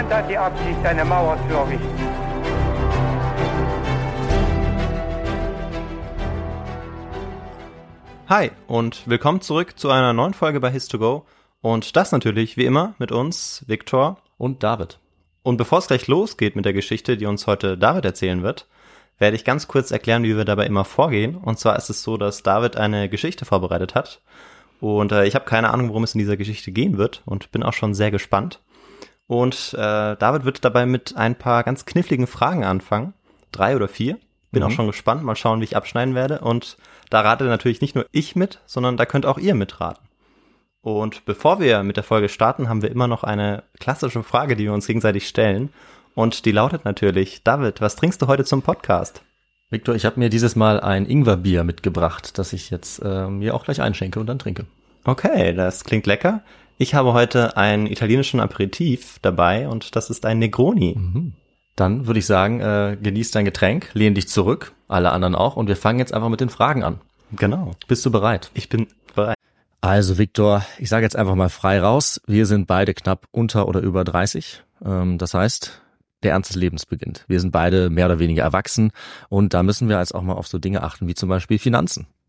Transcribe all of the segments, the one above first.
Niemand hat die Absicht, eine Mauer zu errichten. Hi und willkommen zurück zu einer neuen Folge bei His2Go und das natürlich wie immer mit uns, Viktor. Und David. Und bevor es gleich losgeht mit der Geschichte, die uns heute David erzählen wird, werde ich ganz kurz erklären, wie wir dabei immer vorgehen. Und zwar ist es so, dass David eine Geschichte vorbereitet hat und äh, ich habe keine Ahnung, worum es in dieser Geschichte gehen wird und bin auch schon sehr gespannt. Und äh, David wird dabei mit ein paar ganz kniffligen Fragen anfangen, drei oder vier. Bin Mhm. auch schon gespannt, mal schauen, wie ich abschneiden werde. Und da rate natürlich nicht nur ich mit, sondern da könnt auch ihr mitraten. Und bevor wir mit der Folge starten, haben wir immer noch eine klassische Frage, die wir uns gegenseitig stellen. Und die lautet natürlich, David, was trinkst du heute zum Podcast? Victor, ich habe mir dieses Mal ein Ingwerbier mitgebracht, das ich jetzt äh, mir auch gleich einschenke und dann trinke. Okay, das klingt lecker. Ich habe heute einen italienischen Aperitif dabei und das ist ein Negroni. Dann würde ich sagen, äh, genieß dein Getränk, lehn dich zurück, alle anderen auch und wir fangen jetzt einfach mit den Fragen an. Genau. Bist du bereit? Ich bin bereit. Also Victor, ich sage jetzt einfach mal frei raus, wir sind beide knapp unter oder über 30. Ähm, das heißt, der Ernst des Lebens beginnt. Wir sind beide mehr oder weniger erwachsen und da müssen wir jetzt auch mal auf so Dinge achten wie zum Beispiel Finanzen.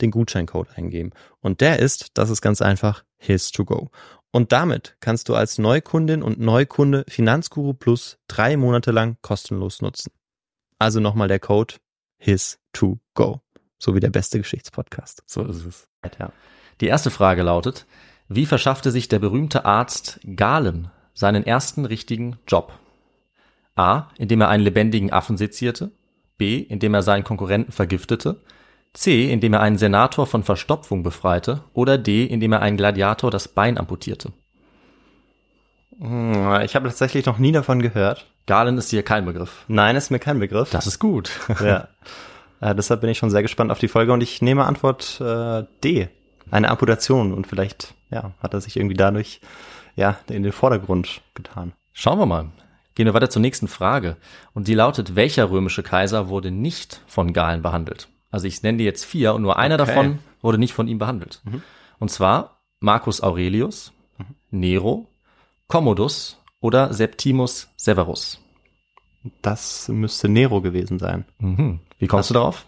den Gutscheincode eingeben. Und der ist, das ist ganz einfach, His2Go. Und damit kannst du als Neukundin und Neukunde Finanzguru Plus drei Monate lang kostenlos nutzen. Also nochmal der Code His2Go. So wie der beste Geschichtspodcast. So ist es. Ja. Die erste Frage lautet, wie verschaffte sich der berühmte Arzt Galen seinen ersten richtigen Job? A, indem er einen lebendigen Affen sezierte. B, indem er seinen Konkurrenten vergiftete. C, indem er einen Senator von Verstopfung befreite. Oder D, indem er einen Gladiator das Bein amputierte. Hm, Ich habe tatsächlich noch nie davon gehört. Galen ist hier kein Begriff. Nein, ist mir kein Begriff. Das ist gut. ja. Äh, deshalb bin ich schon sehr gespannt auf die Folge und ich nehme Antwort äh, D. Eine Amputation und vielleicht ja, hat er sich irgendwie dadurch ja in den Vordergrund getan. Schauen wir mal. Gehen wir weiter zur nächsten Frage. Und die lautet, welcher römische Kaiser wurde nicht von Galen behandelt? Also ich nenne dir jetzt vier und nur einer Okay. davon wurde nicht von ihm behandelt. Und zwar Marcus Aurelius, Nero, Commodus oder Septimus Severus. Das müsste Nero gewesen sein, Mhm. Wie kommst du darauf?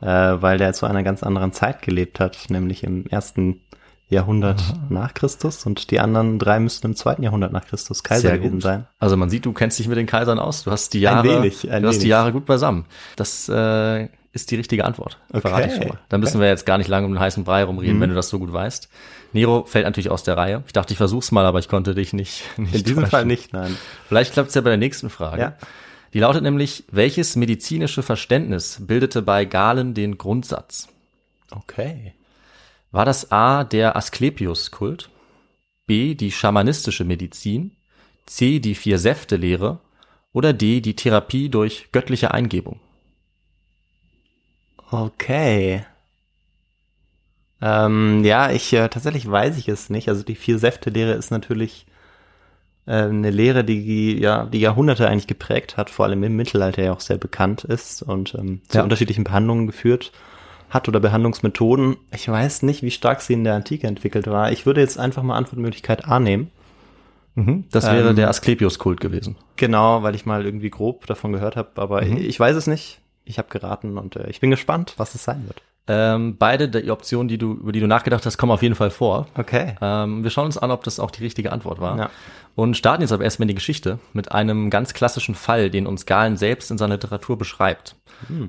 äh, weil der zu einer ganz anderen Zeit gelebt hat, nämlich im ersten Jahrhundert nach Christus und die anderen drei müssten im zweiten Jahrhundert nach Christus Kaiser gewesen sein. Also man sieht, du kennst dich mit den Kaisern aus. Du hast die Jahre, wenig, ein du hast die wenig. Jahre gut beisammen. Das äh, ist die richtige Antwort. Verrate ich Okay. schon mal. Da müssen wir jetzt gar nicht lange um den heißen Brei rumreden, Mhm. wenn du das so gut weißt. Nero fällt natürlich aus der Reihe. Ich dachte, ich versuch's mal, aber ich konnte dich nicht. nicht In diesem täuschen. Fall nicht, nein. Vielleicht klappt's ja bei der nächsten Frage. Ja. Die lautet nämlich, welches medizinische Verständnis bildete bei Galen den Grundsatz? Okay. War das A der Asklepios-Kult, B die schamanistische Medizin, C die Vier-Säfte-Lehre oder D die Therapie durch göttliche Eingebung? Okay. Ähm, ja, ich äh, tatsächlich weiß ich es nicht. Also die Vier-Säfte-Lehre ist natürlich äh, eine Lehre, die ja die Jahrhunderte eigentlich geprägt hat, vor allem im Mittelalter ja auch sehr bekannt ist und ähm, zu Ja. unterschiedlichen Behandlungen geführt hat oder Behandlungsmethoden. Ich weiß nicht, wie stark sie in der Antike entwickelt war. Ich würde jetzt einfach mal Antwortmöglichkeit A nehmen. Das wäre Ähm, der Asklepios-Kult gewesen. Genau, weil ich mal irgendwie grob davon gehört habe, aber Mhm. ich, ich weiß es nicht. Ich habe geraten und äh, ich bin gespannt, was es sein wird. Ähm, beide der Optionen, die du, über die du nachgedacht hast, kommen auf jeden Fall vor. Okay. Ähm, wir schauen uns an, ob das auch die richtige Antwort war. Ja. Und starten jetzt aber erstmal in die Geschichte mit einem ganz klassischen Fall, den uns Galen selbst in seiner Literatur beschreibt.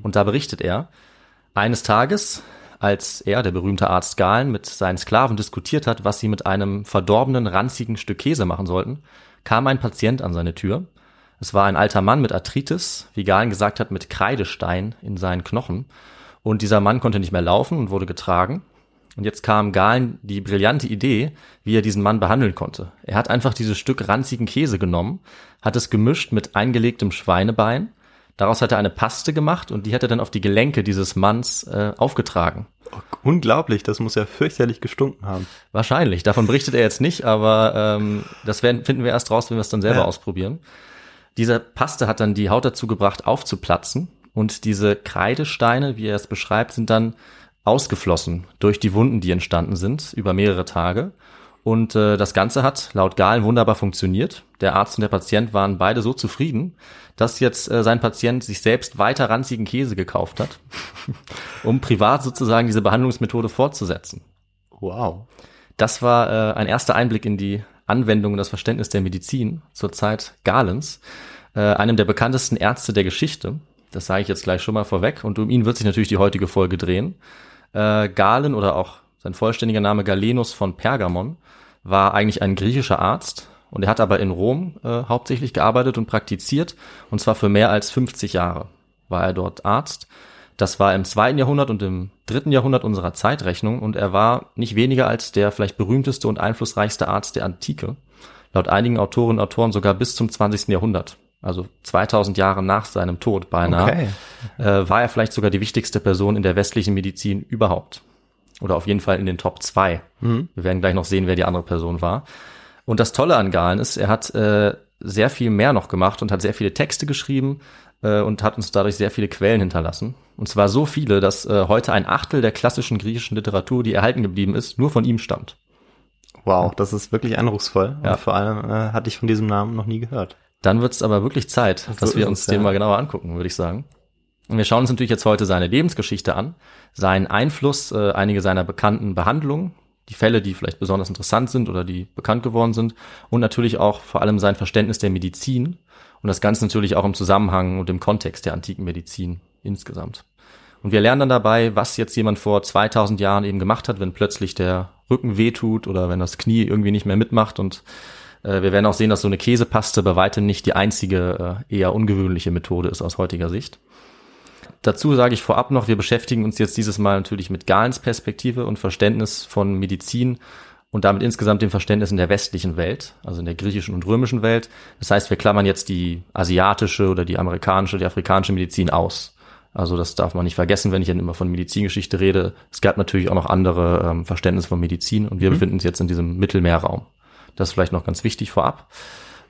Und da berichtet er, eines Tages, als er, der berühmte Arzt Galen, mit seinen Sklaven diskutiert hat, was sie mit einem verdorbenen, ranzigen Stück Käse machen sollten, kam ein Patient an seine Tür. Es war ein alter Mann mit Arthritis, wie Galen gesagt hat, mit Kreidestein in seinen Knochen. Und dieser Mann konnte nicht mehr laufen und wurde getragen. Und jetzt kam Galen die brillante Idee, wie er diesen Mann behandeln konnte. Er hat einfach dieses Stück ranzigen Käse genommen, hat es gemischt mit eingelegtem Schweinebein. Daraus hat er eine Paste gemacht und die hat er dann auf die Gelenke dieses Manns äh, aufgetragen. Unglaublich, das muss ja fürchterlich gestunken haben. Wahrscheinlich. Davon berichtet er jetzt nicht, aber ähm, das werden, finden wir erst raus, wenn wir es dann selber Ja. ausprobieren. Diese Paste hat dann die Haut dazu gebracht, aufzuplatzen. Und diese Kreidesteine, wie er es beschreibt, sind dann ausgeflossen durch die Wunden, die entstanden sind, über mehrere Tage. Und äh, das Ganze hat laut Galen wunderbar funktioniert. Der Arzt und der Patient waren beide so zufrieden, dass jetzt äh, sein Patient sich selbst weiter ranzigen Käse gekauft hat, um privat sozusagen diese Behandlungsmethode fortzusetzen. Wow. Das war äh, ein erster Einblick in die Anwendung und das Verständnis der Medizin zur Zeit Galens, äh, einem der bekanntesten Ärzte der Geschichte. Das sage ich jetzt gleich schon mal vorweg. Und um ihn wird sich natürlich die heutige Folge drehen. Äh, Galen oder auch sein vollständiger Name Galenus von Pergamon war eigentlich ein griechischer Arzt und er hat aber in Rom äh, hauptsächlich gearbeitet und praktiziert und zwar für mehr als 50 Jahre war er dort Arzt. Das war im zweiten Jahrhundert und im dritten Jahrhundert unserer Zeitrechnung und er war nicht weniger als der vielleicht berühmteste und einflussreichste Arzt der Antike. Laut einigen Autorinnen und Autoren sogar bis zum 20. Jahrhundert. Also 2000 Jahre nach seinem Tod beinahe Okay. äh, war er vielleicht sogar die wichtigste Person in der westlichen Medizin überhaupt. Oder auf jeden Fall in den Top 2. Wir werden gleich noch sehen, wer die andere Person war. Und das Tolle an Galen ist, er hat äh, sehr viel mehr noch gemacht und hat sehr viele Texte geschrieben äh, und hat uns dadurch sehr viele Quellen hinterlassen. Und zwar so viele, dass äh, heute ein Achtel der klassischen griechischen Literatur, die erhalten geblieben ist, nur von ihm stammt. Wow, das ist wirklich eindrucksvoll. Ja. Und vor allem äh, hatte ich von diesem Namen noch nie gehört. Dann wird es aber wirklich Zeit, So dass wir uns es, den ja. mal genauer angucken, würde ich sagen. Und wir schauen uns natürlich jetzt heute seine Lebensgeschichte an, seinen Einfluss, äh, einige seiner bekannten Behandlungen, die Fälle, die vielleicht besonders interessant sind oder die bekannt geworden sind und natürlich auch vor allem sein Verständnis der Medizin und das Ganze natürlich auch im Zusammenhang und im Kontext der antiken Medizin insgesamt. Und wir lernen dann dabei, was jetzt jemand vor 2000 Jahren eben gemacht hat, wenn plötzlich der Rücken wehtut oder wenn das Knie irgendwie nicht mehr mitmacht und äh, wir werden auch sehen, dass so eine Käsepaste bei weitem nicht die einzige äh, eher ungewöhnliche Methode ist aus heutiger Sicht. Dazu sage ich vorab noch, wir beschäftigen uns jetzt dieses Mal natürlich mit Galens Perspektive und Verständnis von Medizin und damit insgesamt dem Verständnis in der westlichen Welt, also in der griechischen und römischen Welt. Das heißt, wir klammern jetzt die asiatische oder die amerikanische, die afrikanische Medizin aus. Also das darf man nicht vergessen, wenn ich dann immer von Medizingeschichte rede. Es gab natürlich auch noch andere ähm, Verständnisse von Medizin und wir befinden uns jetzt in diesem Mittelmeerraum. Das ist vielleicht noch ganz wichtig vorab.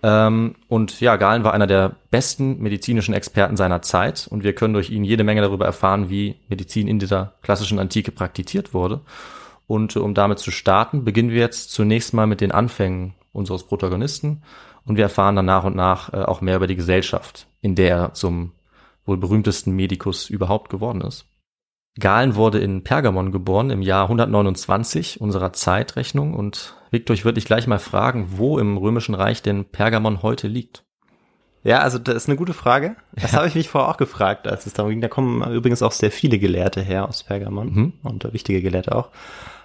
Ähm, und ja, Galen war einer der besten medizinischen Experten seiner Zeit und wir können durch ihn jede Menge darüber erfahren, wie Medizin in dieser klassischen Antike praktiziert wurde. Und äh, um damit zu starten, beginnen wir jetzt zunächst mal mit den Anfängen unseres Protagonisten und wir erfahren dann nach und nach äh, auch mehr über die Gesellschaft, in der er zum wohl berühmtesten Medikus überhaupt geworden ist. Galen wurde in Pergamon geboren im Jahr 129 unserer Zeitrechnung und Victor, ich würde dich gleich mal fragen, wo im Römischen Reich denn Pergamon heute liegt. Ja, also das ist eine gute Frage. Das ja. habe ich mich vorher auch gefragt, als es darum ging. Da kommen übrigens auch sehr viele Gelehrte her aus Pergamon mhm. und wichtige Gelehrte auch.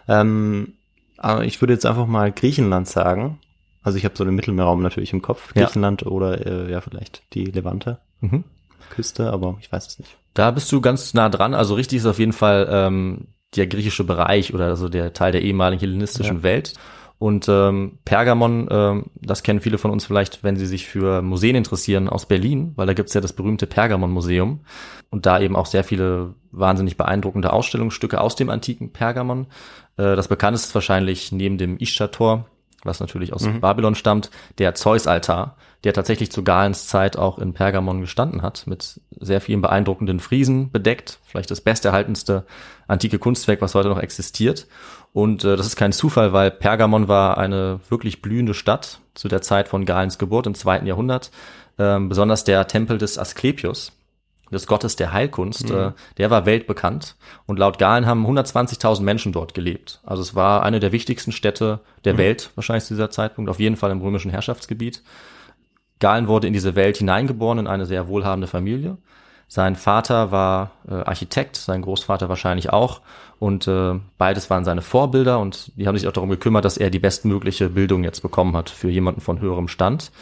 Ähm, aber ich würde jetzt einfach mal Griechenland sagen. Also ich habe so den Mittelmeerraum natürlich im Kopf. Griechenland ja. oder äh, ja vielleicht die Levante. Mhm. Küste, aber ich weiß es nicht. Da bist du ganz nah dran. Also richtig ist auf jeden Fall ähm, der griechische Bereich oder also der Teil der ehemaligen hellenistischen ja. Welt. Und ähm, Pergamon, ähm, das kennen viele von uns vielleicht, wenn sie sich für Museen interessieren aus Berlin, weil da gibt's ja das berühmte Pergamon-Museum und da eben auch sehr viele wahnsinnig beeindruckende Ausstellungsstücke aus dem antiken Pergamon. Äh, das bekannteste ist wahrscheinlich neben dem Ishtar-Tor, was natürlich aus mhm. Babylon stammt, der Zeus-Altar, der tatsächlich zu Galens Zeit auch in Pergamon gestanden hat, mit sehr vielen beeindruckenden Friesen bedeckt, vielleicht das besterhaltenste antike Kunstwerk, was heute noch existiert. Und äh, das ist kein Zufall, weil Pergamon war eine wirklich blühende Stadt zu der Zeit von Galens Geburt im zweiten Jahrhundert. Ähm, besonders der Tempel des Asklepios, des Gottes der Heilkunst, mhm. äh, der war weltbekannt. Und laut Galen haben 120.000 Menschen dort gelebt. Also es war eine der wichtigsten Städte der mhm. Welt, wahrscheinlich zu dieser Zeitpunkt, auf jeden Fall im römischen Herrschaftsgebiet. Galen wurde in diese Welt hineingeboren, in eine sehr wohlhabende Familie. Sein Vater war äh, Architekt, sein Großvater wahrscheinlich auch. Und äh, beides waren seine Vorbilder und die haben sich auch darum gekümmert, dass er die bestmögliche Bildung jetzt bekommen hat für jemanden von höherem Stand.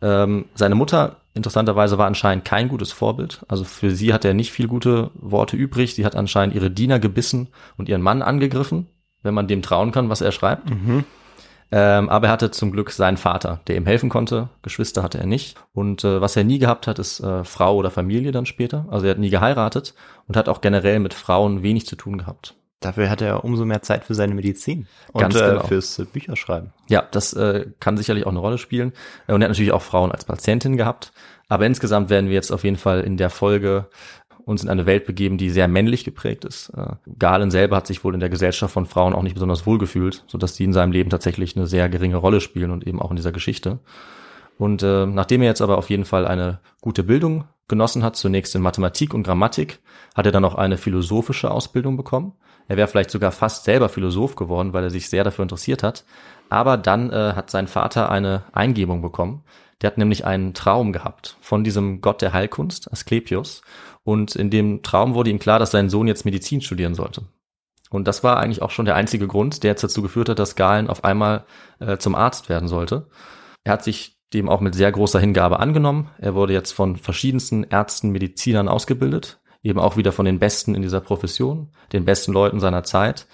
Ähm, seine Mutter, interessanterweise, war anscheinend kein gutes Vorbild. Also für sie hat er nicht viel gute Worte übrig. Sie hat anscheinend ihre Diener gebissen und ihren Mann angegriffen, wenn man dem trauen kann, was er schreibt. Mhm. Ähm, aber er hatte zum Glück seinen Vater, der ihm helfen konnte. Geschwister hatte er nicht. Und äh, was er nie gehabt hat, ist äh, Frau oder Familie dann später. Also er hat nie geheiratet und hat auch generell mit Frauen wenig zu tun gehabt. Dafür hat er umso mehr Zeit für seine Medizin und Ganz genau. äh, fürs äh, Bücherschreiben. Ja, das äh, kann sicherlich auch eine Rolle spielen. Äh, und er hat natürlich auch Frauen als Patientin gehabt. Aber insgesamt werden wir jetzt auf jeden Fall in der Folge uns in eine Welt begeben, die sehr männlich geprägt ist. Äh, Galen selber hat sich wohl in der Gesellschaft von Frauen auch nicht besonders wohl gefühlt, sodass die in seinem Leben tatsächlich eine sehr geringe Rolle spielen und eben auch in dieser Geschichte. Und äh, nachdem er jetzt aber auf jeden Fall eine gute Bildung genossen hat, zunächst in Mathematik und Grammatik, hat er dann auch eine philosophische Ausbildung bekommen. Er wäre vielleicht sogar fast selber Philosoph geworden, weil er sich sehr dafür interessiert hat. Aber dann äh, hat sein Vater eine Eingebung bekommen. Der hat nämlich einen Traum gehabt von diesem Gott der Heilkunst, Asklepios. Und in dem Traum wurde ihm klar, dass sein Sohn jetzt Medizin studieren sollte. Und das war eigentlich auch schon der einzige Grund, der jetzt dazu geführt hat, dass Galen auf einmal äh, zum Arzt werden sollte. Er hat sich dem auch mit sehr großer Hingabe angenommen. Er wurde jetzt von verschiedensten Ärzten, Medizinern ausgebildet eben auch wieder von den Besten in dieser Profession, den besten Leuten seiner Zeit.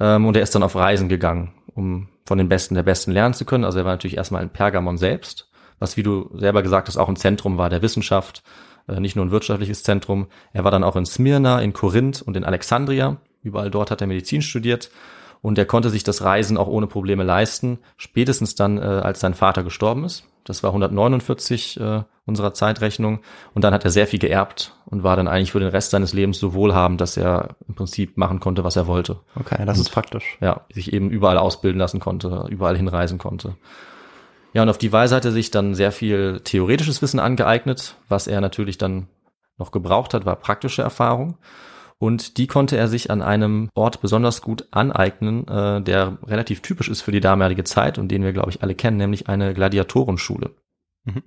Ähm, und er ist dann auf Reisen gegangen, um von den Besten der Besten lernen zu können. Also er war natürlich erstmal in Pergamon selbst, was, wie du selber gesagt hast, auch ein Zentrum war der Wissenschaft, äh, nicht nur ein wirtschaftliches Zentrum. Er war dann auch in Smyrna, in Korinth und in Alexandria. Überall dort hat er Medizin studiert und er konnte sich das Reisen auch ohne Probleme leisten, spätestens dann, äh, als sein Vater gestorben ist. Das war 149 äh, unserer Zeitrechnung. Und dann hat er sehr viel geerbt und war dann eigentlich für den Rest seines Lebens so wohlhabend, dass er im Prinzip machen konnte, was er wollte. Okay, das und, ist praktisch. Ja, sich eben überall ausbilden lassen konnte, überall hinreisen konnte. Ja, und auf die Weise hat er sich dann sehr viel theoretisches Wissen angeeignet. Was er natürlich dann noch gebraucht hat, war praktische Erfahrung. Und die konnte er sich an einem Ort besonders gut aneignen, äh, der relativ typisch ist für die damalige Zeit und den wir, glaube ich, alle kennen, nämlich eine Gladiatorenschule. Mhm.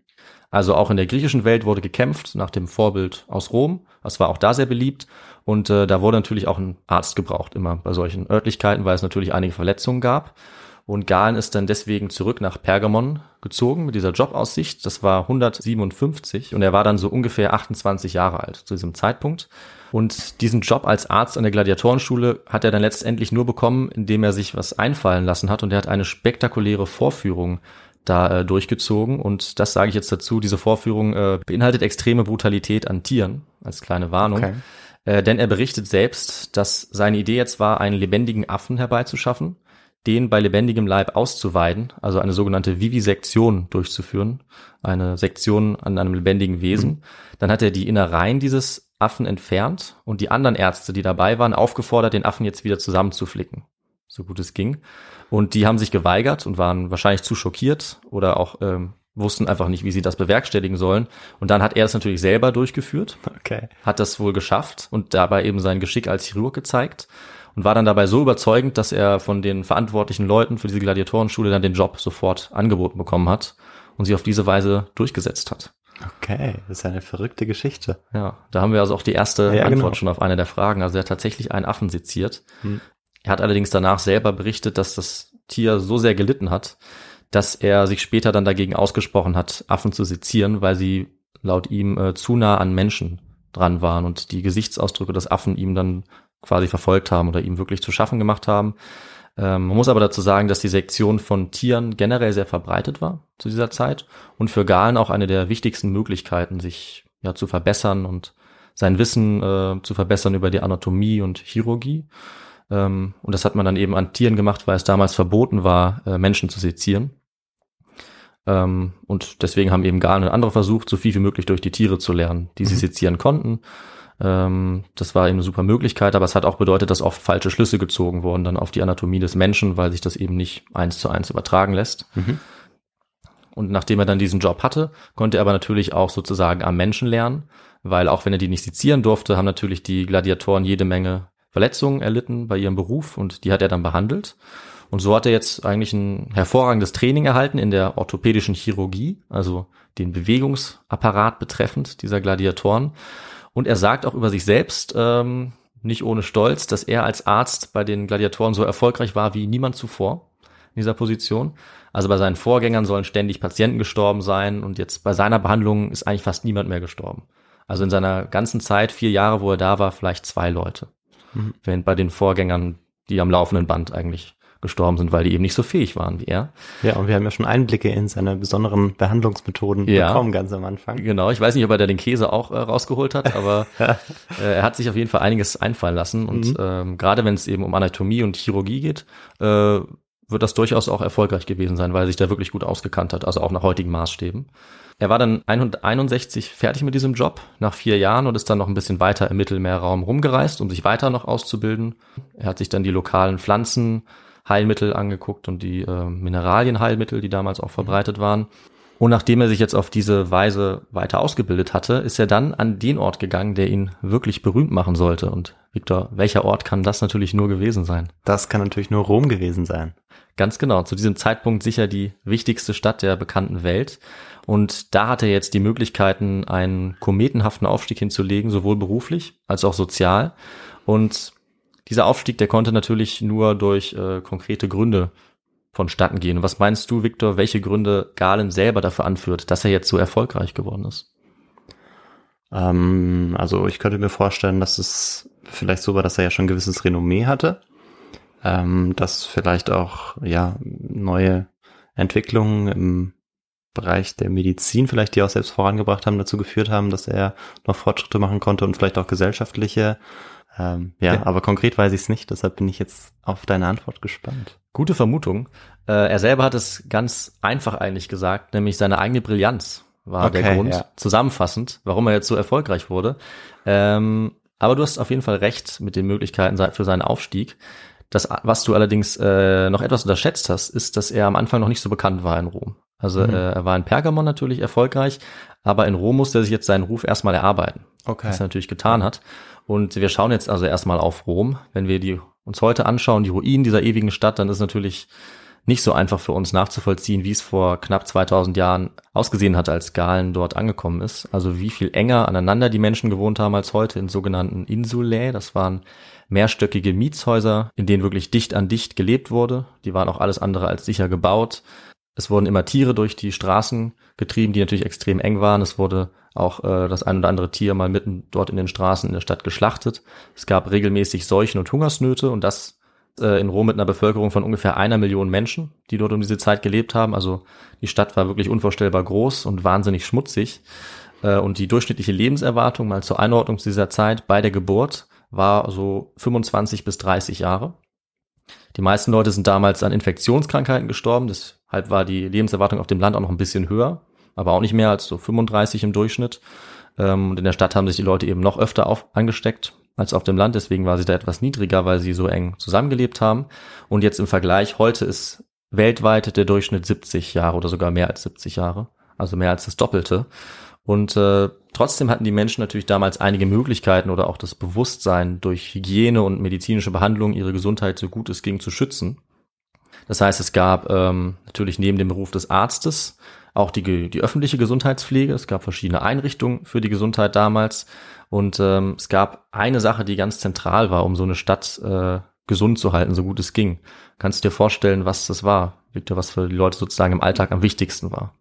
Also auch in der griechischen Welt wurde gekämpft nach dem Vorbild aus Rom. Das war auch da sehr beliebt. Und äh, da wurde natürlich auch ein Arzt gebraucht, immer bei solchen Örtlichkeiten, weil es natürlich einige Verletzungen gab. Und Galen ist dann deswegen zurück nach Pergamon gezogen mit dieser Jobaussicht. Das war 157 und er war dann so ungefähr 28 Jahre alt zu diesem Zeitpunkt. Und diesen Job als Arzt an der Gladiatorenschule hat er dann letztendlich nur bekommen, indem er sich was einfallen lassen hat und er hat eine spektakuläre Vorführung da äh, durchgezogen. Und das sage ich jetzt dazu, diese Vorführung äh, beinhaltet extreme Brutalität an Tieren, als kleine Warnung. Okay. Äh, denn er berichtet selbst, dass seine Idee jetzt war, einen lebendigen Affen herbeizuschaffen, den bei lebendigem Leib auszuweiden, also eine sogenannte Vivisektion durchzuführen, eine Sektion an einem lebendigen Wesen. Mhm. Dann hat er die Innereien dieses Affen entfernt und die anderen Ärzte, die dabei waren, aufgefordert, den Affen jetzt wieder zusammenzuflicken, so gut es ging. Und die haben sich geweigert und waren wahrscheinlich zu schockiert oder auch ähm, wussten einfach nicht, wie sie das bewerkstelligen sollen. Und dann hat er es natürlich selber durchgeführt, Okay. hat das wohl geschafft und dabei eben sein Geschick als Chirurg gezeigt und war dann dabei so überzeugend, dass er von den verantwortlichen Leuten für diese Gladiatorenschule dann den Job sofort angeboten bekommen hat und sie auf diese Weise durchgesetzt hat. Okay, das ist eine verrückte Geschichte. Ja, da haben wir also auch die erste Ja, Antwort genau. schon auf eine der Fragen. Also er hat tatsächlich einen Affen seziert. Hm. Er hat allerdings danach selber berichtet, dass das Tier so sehr gelitten hat, dass er sich später dann dagegen ausgesprochen hat, Affen zu sezieren, weil sie laut ihm äh, zu nah an Menschen dran waren und die Gesichtsausdrücke des Affen ihm dann quasi verfolgt haben oder ihm wirklich zu schaffen gemacht haben. Ähm, man muss aber dazu sagen, dass die Sektion von Tieren generell sehr verbreitet war zu dieser Zeit und für Galen auch eine der wichtigsten Möglichkeiten, sich ja zu verbessern und sein Wissen äh, zu verbessern über die Anatomie und Chirurgie. Ähm, und das hat man dann eben an Tieren gemacht, weil es damals verboten war, äh, Menschen zu sezieren. Ähm, und deswegen haben eben Galen und andere versucht, so viel wie möglich durch die Tiere zu lernen, die sie Mhm. sezieren konnten. Ähm, das war eben eine super Möglichkeit, aber es hat auch bedeutet, dass oft falsche Schlüsse gezogen wurden dann auf die Anatomie des Menschen, weil sich das eben nicht eins zu eins übertragen lässt. Mhm. Und nachdem er dann diesen Job hatte, konnte er aber natürlich auch sozusagen am Menschen lernen, weil auch wenn er die nicht sezieren durfte, haben natürlich die Gladiatoren jede Menge Verletzungen erlitten bei ihrem Beruf und die hat er dann behandelt. Und so hat er jetzt eigentlich ein hervorragendes Training erhalten in der orthopädischen Chirurgie, also den Bewegungsapparat betreffend dieser Gladiatoren. Und er sagt auch über sich selbst, ähm, nicht ohne Stolz, dass er als Arzt bei den Gladiatoren so erfolgreich war wie niemand zuvor in dieser Position. Also bei seinen Vorgängern sollen ständig Patienten gestorben sein und jetzt bei seiner Behandlung ist eigentlich fast niemand mehr gestorben. Also in seiner ganzen Zeit, vier Jahre, wo er da war, vielleicht zwei Leute. Mhm. Während bei den Vorgängern, die am laufenden Band eigentlich gestorben sind, weil die eben nicht so fähig waren wie er. Ja, und wir haben ja schon Einblicke in seine besonderen Behandlungsmethoden Ja. bekommen ganz am Anfang. Genau, ich weiß nicht, ob er da den Käse auch äh, rausgeholt hat, aber äh, er hat sich auf jeden Fall einiges einfallen lassen. Und Mhm. ähm, gerade wenn es eben um Anatomie und Chirurgie geht, äh, wird das durchaus auch erfolgreich gewesen sein, weil er sich da wirklich gut ausgekannt hat, also auch nach heutigen Maßstäben. Er war dann 161 fertig mit diesem Job nach vier Jahren und ist dann noch ein bisschen weiter im Mittelmeerraum rumgereist, um sich weiter noch auszubilden. Er hat sich dann die lokalen Pflanzenheilmittel angeguckt und die äh, Mineralienheilmittel, die damals auch verbreitet waren. Und nachdem er sich jetzt auf diese Weise weiter ausgebildet hatte, ist er dann an den Ort gegangen, der ihn wirklich berühmt machen sollte. Und Victor, welcher Ort kann das natürlich nur gewesen sein? Das kann natürlich nur Rom gewesen sein. Ganz genau, zu diesem Zeitpunkt sicher die wichtigste Stadt der bekannten Welt. Und da hat er jetzt die Möglichkeiten, einen kometenhaften Aufstieg hinzulegen, sowohl beruflich als auch sozial. Und dieser Aufstieg, der konnte natürlich nur durch äh, konkrete Gründe vonstatten gehen. Was meinst du, Victor, welche Gründe Galen selber dafür anführt, dass er jetzt so erfolgreich geworden ist? Ähm, also ich könnte mir vorstellen, dass es vielleicht so war, dass er ja schon ein gewisses Renommee hatte. Ähm, dass vielleicht auch ja neue Entwicklungen im Bereich der Medizin vielleicht, die auch selbst vorangebracht haben, dazu geführt haben, dass er noch Fortschritte machen konnte und vielleicht auch gesellschaftliche. Ähm, ja, Ja. aber konkret weiß ich es nicht, deshalb bin ich jetzt auf deine Antwort gespannt. Gute Vermutung. Äh, er selber hat es ganz einfach eigentlich gesagt, nämlich seine eigene Brillanz war der Okay, Grund, ja. zusammenfassend, warum er jetzt so erfolgreich wurde. Ähm, aber du hast auf jeden Fall recht mit den Möglichkeiten für seinen Aufstieg. Das, was du allerdings äh, noch etwas unterschätzt hast, ist, dass er am Anfang noch nicht so bekannt war in Rom. Also Mhm. äh, er war in Pergamon natürlich erfolgreich, aber in Rom musste er sich jetzt seinen Ruf erstmal erarbeiten Okay. was er natürlich getan hat. Und wir schauen jetzt also erstmal auf Rom. Wenn wir die uns heute anschauen, die Ruinen dieser ewigen Stadt, dann ist natürlich nicht so einfach für uns nachzuvollziehen, wie es vor knapp 2000 Jahren ausgesehen hat, als Galen dort angekommen ist. Also wie viel enger aneinander die Menschen gewohnt haben als heute in sogenannten Insulae. Das waren mehrstöckige Mietshäuser, in denen wirklich dicht an dicht gelebt wurde. Die waren auch alles andere als sicher gebaut. Es wurden immer Tiere durch die Straßen getrieben, die natürlich extrem eng waren. Es wurde auch äh, das ein oder andere Tier mal mitten dort in den Straßen in der Stadt geschlachtet. Es gab regelmäßig Seuchen und Hungersnöte und das äh, in Rom mit einer Bevölkerung von ungefähr einer Million Menschen, die dort um diese Zeit gelebt haben. Also die Stadt war wirklich unvorstellbar groß und wahnsinnig schmutzig. Äh, und die durchschnittliche Lebenserwartung mal zur Einordnung zu dieser Zeit bei der Geburt war so 25 bis 30 Jahre. Die meisten Leute sind damals an Infektionskrankheiten gestorben, deshalb war die Lebenserwartung auf dem Land auch noch ein bisschen höher, aber auch nicht mehr als so 35 im Durchschnitt. Ähm, und in der Stadt haben sich die Leute eben noch öfter auf, angesteckt als auf dem Land, deswegen war sie da etwas niedriger, weil sie so eng zusammengelebt haben. Und jetzt im Vergleich, heute ist weltweit der Durchschnitt 70 Jahre oder sogar mehr als 70 Jahre, also mehr als das Doppelte. Und äh, trotzdem hatten die Menschen natürlich damals einige Möglichkeiten oder auch das Bewusstsein, durch Hygiene und medizinische Behandlung ihre Gesundheit so gut es ging zu schützen. Das heißt, es gab ähm, natürlich neben dem Beruf des Arztes auch die, die öffentliche Gesundheitspflege. Es gab verschiedene Einrichtungen für die Gesundheit damals. Und ähm, es gab eine Sache, die ganz zentral war, um so eine Stadt äh, gesund zu halten, so gut es ging. Kannst du dir vorstellen, was das war, Victor, was für die Leute sozusagen im Alltag am wichtigsten war?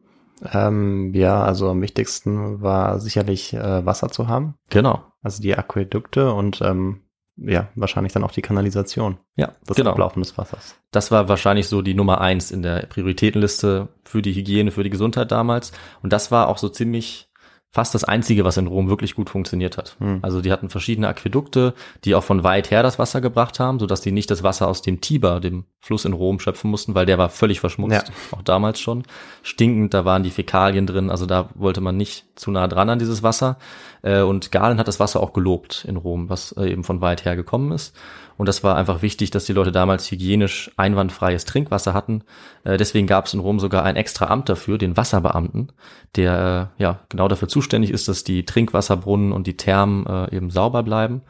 Ähm, ja, also am wichtigsten war sicherlich äh, Wasser zu haben. Genau. Also die Aquädukte und ähm, ja, wahrscheinlich dann auch die Kanalisation. Ja, Das genau. Ablaufen des Wassers. Das war wahrscheinlich so die Nummer eins in der Prioritätenliste für die Hygiene, für die Gesundheit damals. Und das war auch so ziemlich fast das einzige, was in Rom wirklich gut funktioniert hat. Hm. Also die hatten verschiedene Aquädukte, die auch von weit her das Wasser gebracht haben, sodass die nicht das Wasser aus dem Tiber, dem Fluss in Rom, schöpfen mussten, weil der war völlig verschmutzt, auch damals schon. Stinkend, da waren die Fäkalien drin, also da wollte man nicht zu nah dran an dieses Wasser. Äh, Und Galen hat das Wasser auch gelobt in Rom, was äh, eben von weit her gekommen ist. Und das war einfach wichtig, dass die Leute damals hygienisch einwandfreies Trinkwasser hatten. Äh, Deswegen gab es in Rom sogar ein extra Amt dafür, den Wasserbeamten, der äh, ja genau dafür zuständig ist, dass die Trinkwasserbrunnen und die Thermen äh, eben sauber bleiben.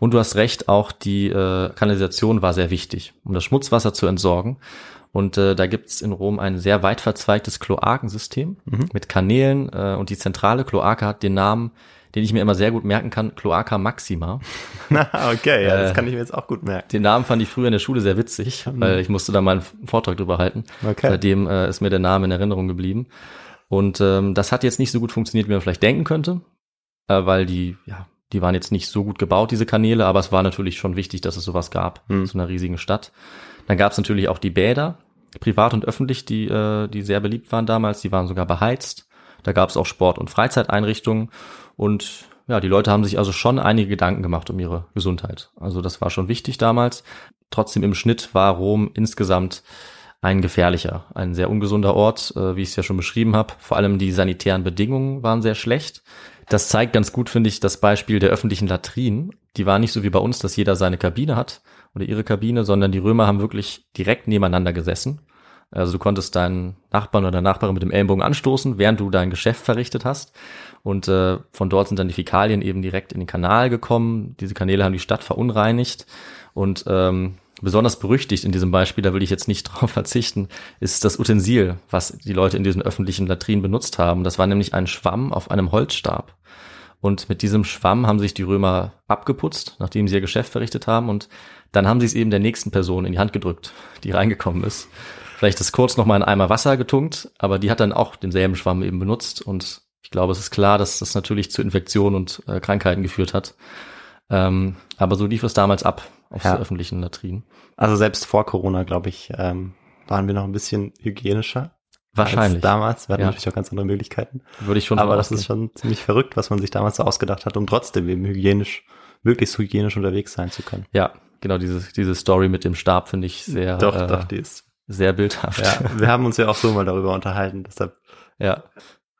Und du hast recht, auch die äh, Kanalisation war sehr wichtig, um das Schmutzwasser zu entsorgen. Und äh, da gibt's in Rom ein sehr weit verzweigtes Kloakensystem mit Kanälen äh, und die zentrale Kloake hat den Namen, den ich mir immer sehr gut merken kann, Cloaca Maxima. okay, ja, Äh, das kann ich mir jetzt auch gut merken. Den Namen fand ich früher in der Schule sehr witzig, weil ich musste da mal einen Vortrag drüber halten. Okay. Seitdem äh, ist mir der Name in Erinnerung geblieben. Und ähm, das hat jetzt nicht so gut funktioniert, wie man vielleicht denken könnte, äh, weil die, ja, die waren jetzt nicht so gut gebaut, diese Kanäle, aber es war natürlich schon wichtig, dass es sowas gab, Hm. in so einer riesigen Stadt. Dann gab es natürlich auch die Bäder, privat und öffentlich, die, äh, die sehr beliebt waren damals, die waren sogar beheizt. Da gab es auch Sport- und Freizeiteinrichtungen und ja, die Leute haben sich also schon einige Gedanken gemacht um ihre Gesundheit. Also das war schon wichtig damals. Trotzdem im Schnitt war Rom insgesamt ein gefährlicher, ein sehr ungesunder Ort, äh, wie ich es ja schon beschrieben habe. Vor allem die sanitären Bedingungen waren sehr schlecht. Das zeigt ganz gut, finde ich, das Beispiel der öffentlichen Latrinen. Die waren nicht so wie bei uns, dass jeder seine Kabine hat oder ihre Kabine, sondern die Römer haben wirklich direkt nebeneinander gesessen. Also du konntest deinen Nachbarn oder Nachbarin mit dem Ellenbogen anstoßen, während du dein Geschäft verrichtet hast. Und äh, von dort sind dann die Fäkalien eben direkt in den Kanal gekommen. Diese Kanäle haben die Stadt verunreinigt. Und ähm, besonders berüchtigt in diesem Beispiel, da will ich jetzt nicht drauf verzichten, ist das Utensil, was die Leute in diesen öffentlichen Latrinen benutzt haben. Das war nämlich ein Schwamm auf einem Holzstab. Und mit diesem Schwamm haben sich die Römer abgeputzt, nachdem sie ihr Geschäft verrichtet haben. Und dann haben sie es eben der nächsten Person in die Hand gedrückt, die reingekommen ist. Vielleicht ist kurz noch mal in Eimer Wasser getunkt, aber die hat dann auch denselben Schwamm eben benutzt. Und ich glaube, es ist klar, dass das natürlich zu Infektionen und äh, Krankheiten geführt hat. Ähm, aber so lief es damals ab auf Ja. öffentlichen Latrinen. Also selbst vor Corona, glaube ich, ähm, waren wir noch ein bisschen hygienischer. Wahrscheinlich. Als damals. Wir hatten Ja. natürlich auch ganz andere Möglichkeiten. Würde ich schon Aber das ist schon ziemlich verrückt, was man sich damals so ausgedacht hat, um trotzdem eben hygienisch, möglichst hygienisch unterwegs sein zu können. Ja, genau, diese, diese Story mit dem Stab finde ich sehr, doch, äh, doch, die ist. Sehr bildhaft. Ja, wir haben uns ja auch so mal darüber unterhalten, deshalb. Ja.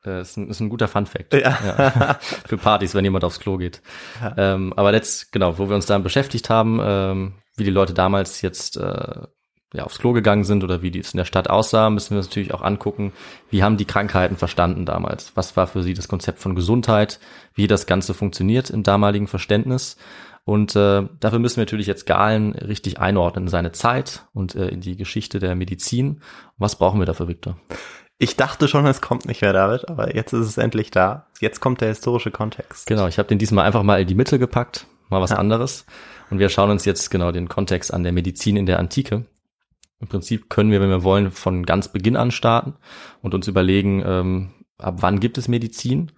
Äh, ist, ein, ist ein guter Fun Fact. Ja. Für Partys, wenn jemand aufs Klo geht. Ähm, aber letzt, genau, wo wir uns dann beschäftigt haben, ähm, wie die Leute damals jetzt äh, ja, aufs Klo gegangen sind oder wie die es in der Stadt aussah, müssen wir uns natürlich auch angucken, wie haben die Krankheiten verstanden damals? Was war für sie das Konzept von Gesundheit? Wie das Ganze funktioniert im damaligen Verständnis? Und äh, dafür müssen wir natürlich jetzt Galen richtig einordnen in seine Zeit und äh, in die Geschichte der Medizin. Was brauchen wir dafür, Victor? Ich dachte schon, es kommt nicht mehr, David, aber jetzt ist es endlich da. Jetzt kommt der historische Kontext. Genau, ich habe den diesmal einfach mal in die Mitte gepackt, mal was Ja. anderes. Und wir schauen uns jetzt genau den Kontext an der Medizin in der Antike. Im Prinzip können wir, wenn wir wollen, von ganz Beginn an starten und uns überlegen, ähm, ab wann gibt es Medizin?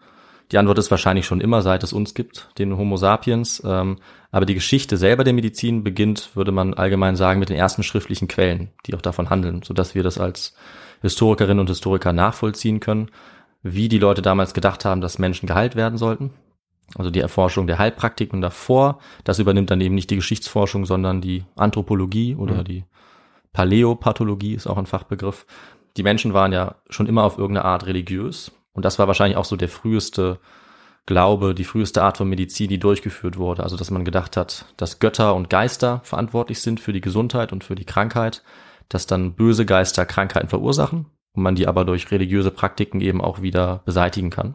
Die Antwort ist wahrscheinlich schon immer, seit es uns gibt, den Homo sapiens. Ähm, aber die Geschichte selber der Medizin beginnt, würde man allgemein sagen, mit den ersten schriftlichen Quellen, die auch davon handeln, sodass wir das als Historikerinnen und Historiker nachvollziehen können, wie die Leute damals gedacht haben, dass Menschen geheilt werden sollten. also die Erforschung der Heilpraktiken davor. Das übernimmt dann eben nicht die Geschichtsforschung, sondern die Anthropologie oder Mhm. die Paläopathologie ist auch ein Fachbegriff. Die Menschen waren ja schon immer auf irgendeine Art religiös und das war wahrscheinlich auch so der früheste Glaube, die früheste Art von Medizin, die durchgeführt wurde. Also dass man gedacht hat, dass Götter und Geister verantwortlich sind für die Gesundheit und für die Krankheit, dass dann böse Geister Krankheiten verursachen und man die aber durch religiöse Praktiken eben auch wieder beseitigen kann.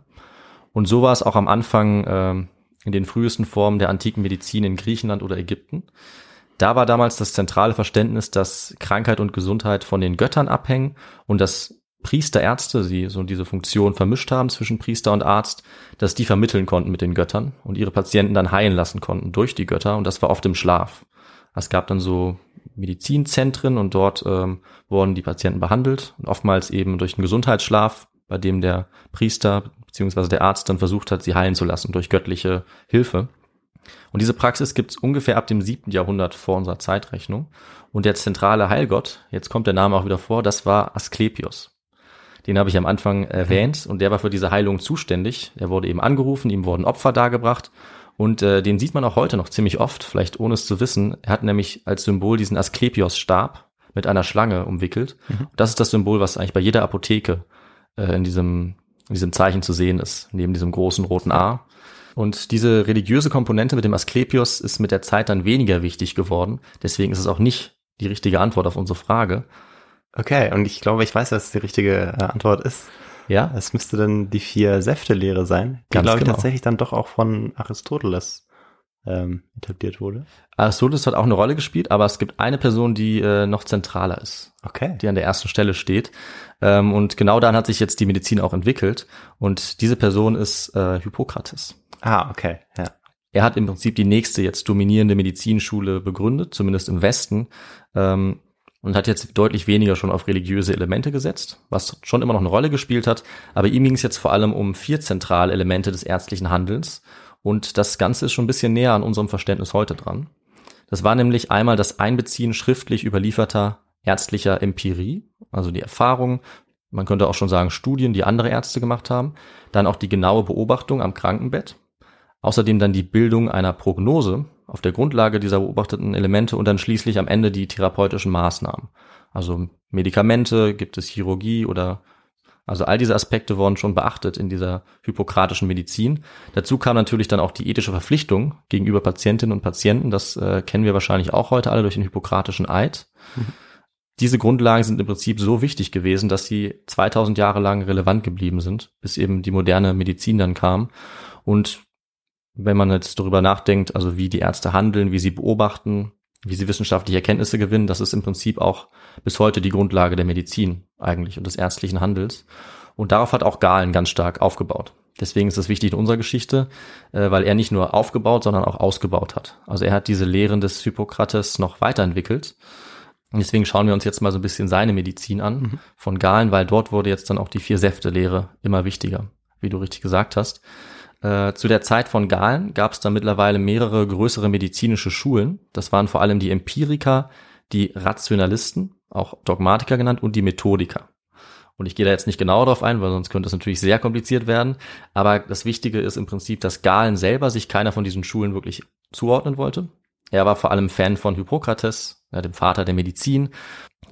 Und so war es auch am Anfang ähm, in den frühesten Formen der antiken Medizin in Griechenland oder Ägypten. Da war damals das zentrale Verständnis, dass Krankheit und Gesundheit von den Göttern abhängen und dass Priester, Ärzte, die so diese Funktion vermischt haben zwischen Priester und Arzt, dass die vermitteln konnten mit den Göttern und ihre Patienten dann heilen lassen konnten durch die Götter und das war oft im Schlaf. Es gab dann so Medizinzentren und dort ähm, wurden die Patienten behandelt und oftmals eben durch einen Gesundheitsschlaf, bei dem der Priester beziehungsweise der Arzt dann versucht hat, sie heilen zu lassen durch göttliche Hilfe. Und diese Praxis gibt es ungefähr ab dem siebten Jahrhundert vor unserer Zeitrechnung. Und der zentrale Heilgott, jetzt kommt der Name auch wieder vor, das war Asklepios. Den habe ich am Anfang erwähnt und der war für diese Heilung zuständig. Er wurde eben angerufen, ihm wurden Opfer dargebracht und äh, den sieht man auch heute noch ziemlich oft, vielleicht ohne es zu wissen. Er hat nämlich als Symbol diesen Asklepios-Stab mit einer Schlange umwickelt. Das ist das Symbol, was eigentlich bei jeder Apotheke äh, in diesem in diesem Zeichen zu sehen ist, neben diesem großen roten A. Und diese religiöse Komponente mit dem Asklepios ist mit der Zeit dann weniger wichtig geworden. Deswegen ist es auch nicht die richtige Antwort auf unsere Frage. Okay, und ich glaube, ich weiß, was die richtige äh, Antwort ist. Ja, Es müsste dann die Vier-Säfte-Lehre sein, die, Ganz glaube ich, genau. tatsächlich dann doch auch von Aristoteles ähm, etabliert wurde. Aristoteles hat auch eine Rolle gespielt, aber es gibt eine Person, die äh, noch zentraler ist, Okay. die an der ersten Stelle steht. Ähm, und genau daran hat sich jetzt die Medizin auch entwickelt. Und diese Person ist äh, Hippokrates. Ah, okay. Ja. Er hat im Prinzip die nächste jetzt dominierende Medizinschule begründet, zumindest im Westen, ähm, und hat jetzt deutlich weniger schon auf religiöse Elemente gesetzt, was schon immer noch eine Rolle gespielt hat. Aber ihm ging es jetzt vor allem um vier zentrale Elemente des ärztlichen Handelns. Und das Ganze ist schon ein bisschen näher an unserem Verständnis heute dran. Das war nämlich einmal das Einbeziehen schriftlich überlieferter ärztlicher Empirie, also die Erfahrung, man könnte auch schon sagen Studien, die andere Ärzte gemacht haben, dann auch die genaue Beobachtung am Krankenbett, außerdem dann die Bildung einer Prognose auf der Grundlage dieser beobachteten Elemente und dann schließlich am Ende die therapeutischen Maßnahmen. Also Medikamente, gibt es Chirurgie oder also all diese Aspekte wurden schon beachtet in dieser hippokratischen Medizin. Dazu kam natürlich dann auch die ethische Verpflichtung gegenüber Patientinnen und Patienten. Das äh, kennen wir wahrscheinlich auch heute alle durch den hippokratischen Eid. Diese Grundlagen sind im Prinzip so wichtig gewesen, dass sie 2000 Jahre lang relevant geblieben sind, bis eben die moderne Medizin dann kam. Und wenn man jetzt darüber nachdenkt, also wie die Ärzte handeln, wie sie beobachten, wie sie wissenschaftliche Erkenntnisse gewinnen, das ist im Prinzip auch bis heute die Grundlage der Medizin eigentlich und des ärztlichen Handels. Und darauf hat auch Galen ganz stark aufgebaut. Deswegen ist es wichtig in unserer Geschichte, äh, weil er nicht nur aufgebaut, sondern auch ausgebaut hat. Also er hat diese Lehren des Hippokrates noch weiterentwickelt. Und deswegen schauen wir uns jetzt mal so ein bisschen seine Medizin an von Galen, weil dort wurde jetzt dann auch die Vier-Säfte-Lehre immer wichtiger, wie du richtig gesagt hast. Äh, zu der Zeit von Galen gab es dann mittlerweile mehrere größere medizinische Schulen. Das waren vor allem die Empiriker, die Rationalisten, auch Dogmatiker genannt, und die Methodiker. Und ich gehe da jetzt nicht genau darauf ein, weil sonst könnte es natürlich sehr kompliziert werden. Aber das Wichtige ist im Prinzip, dass Galen selber sich keiner von diesen Schulen wirklich zuordnen wollte. Er war vor allem Fan von Hippokrates, ja, dem Vater der Medizin.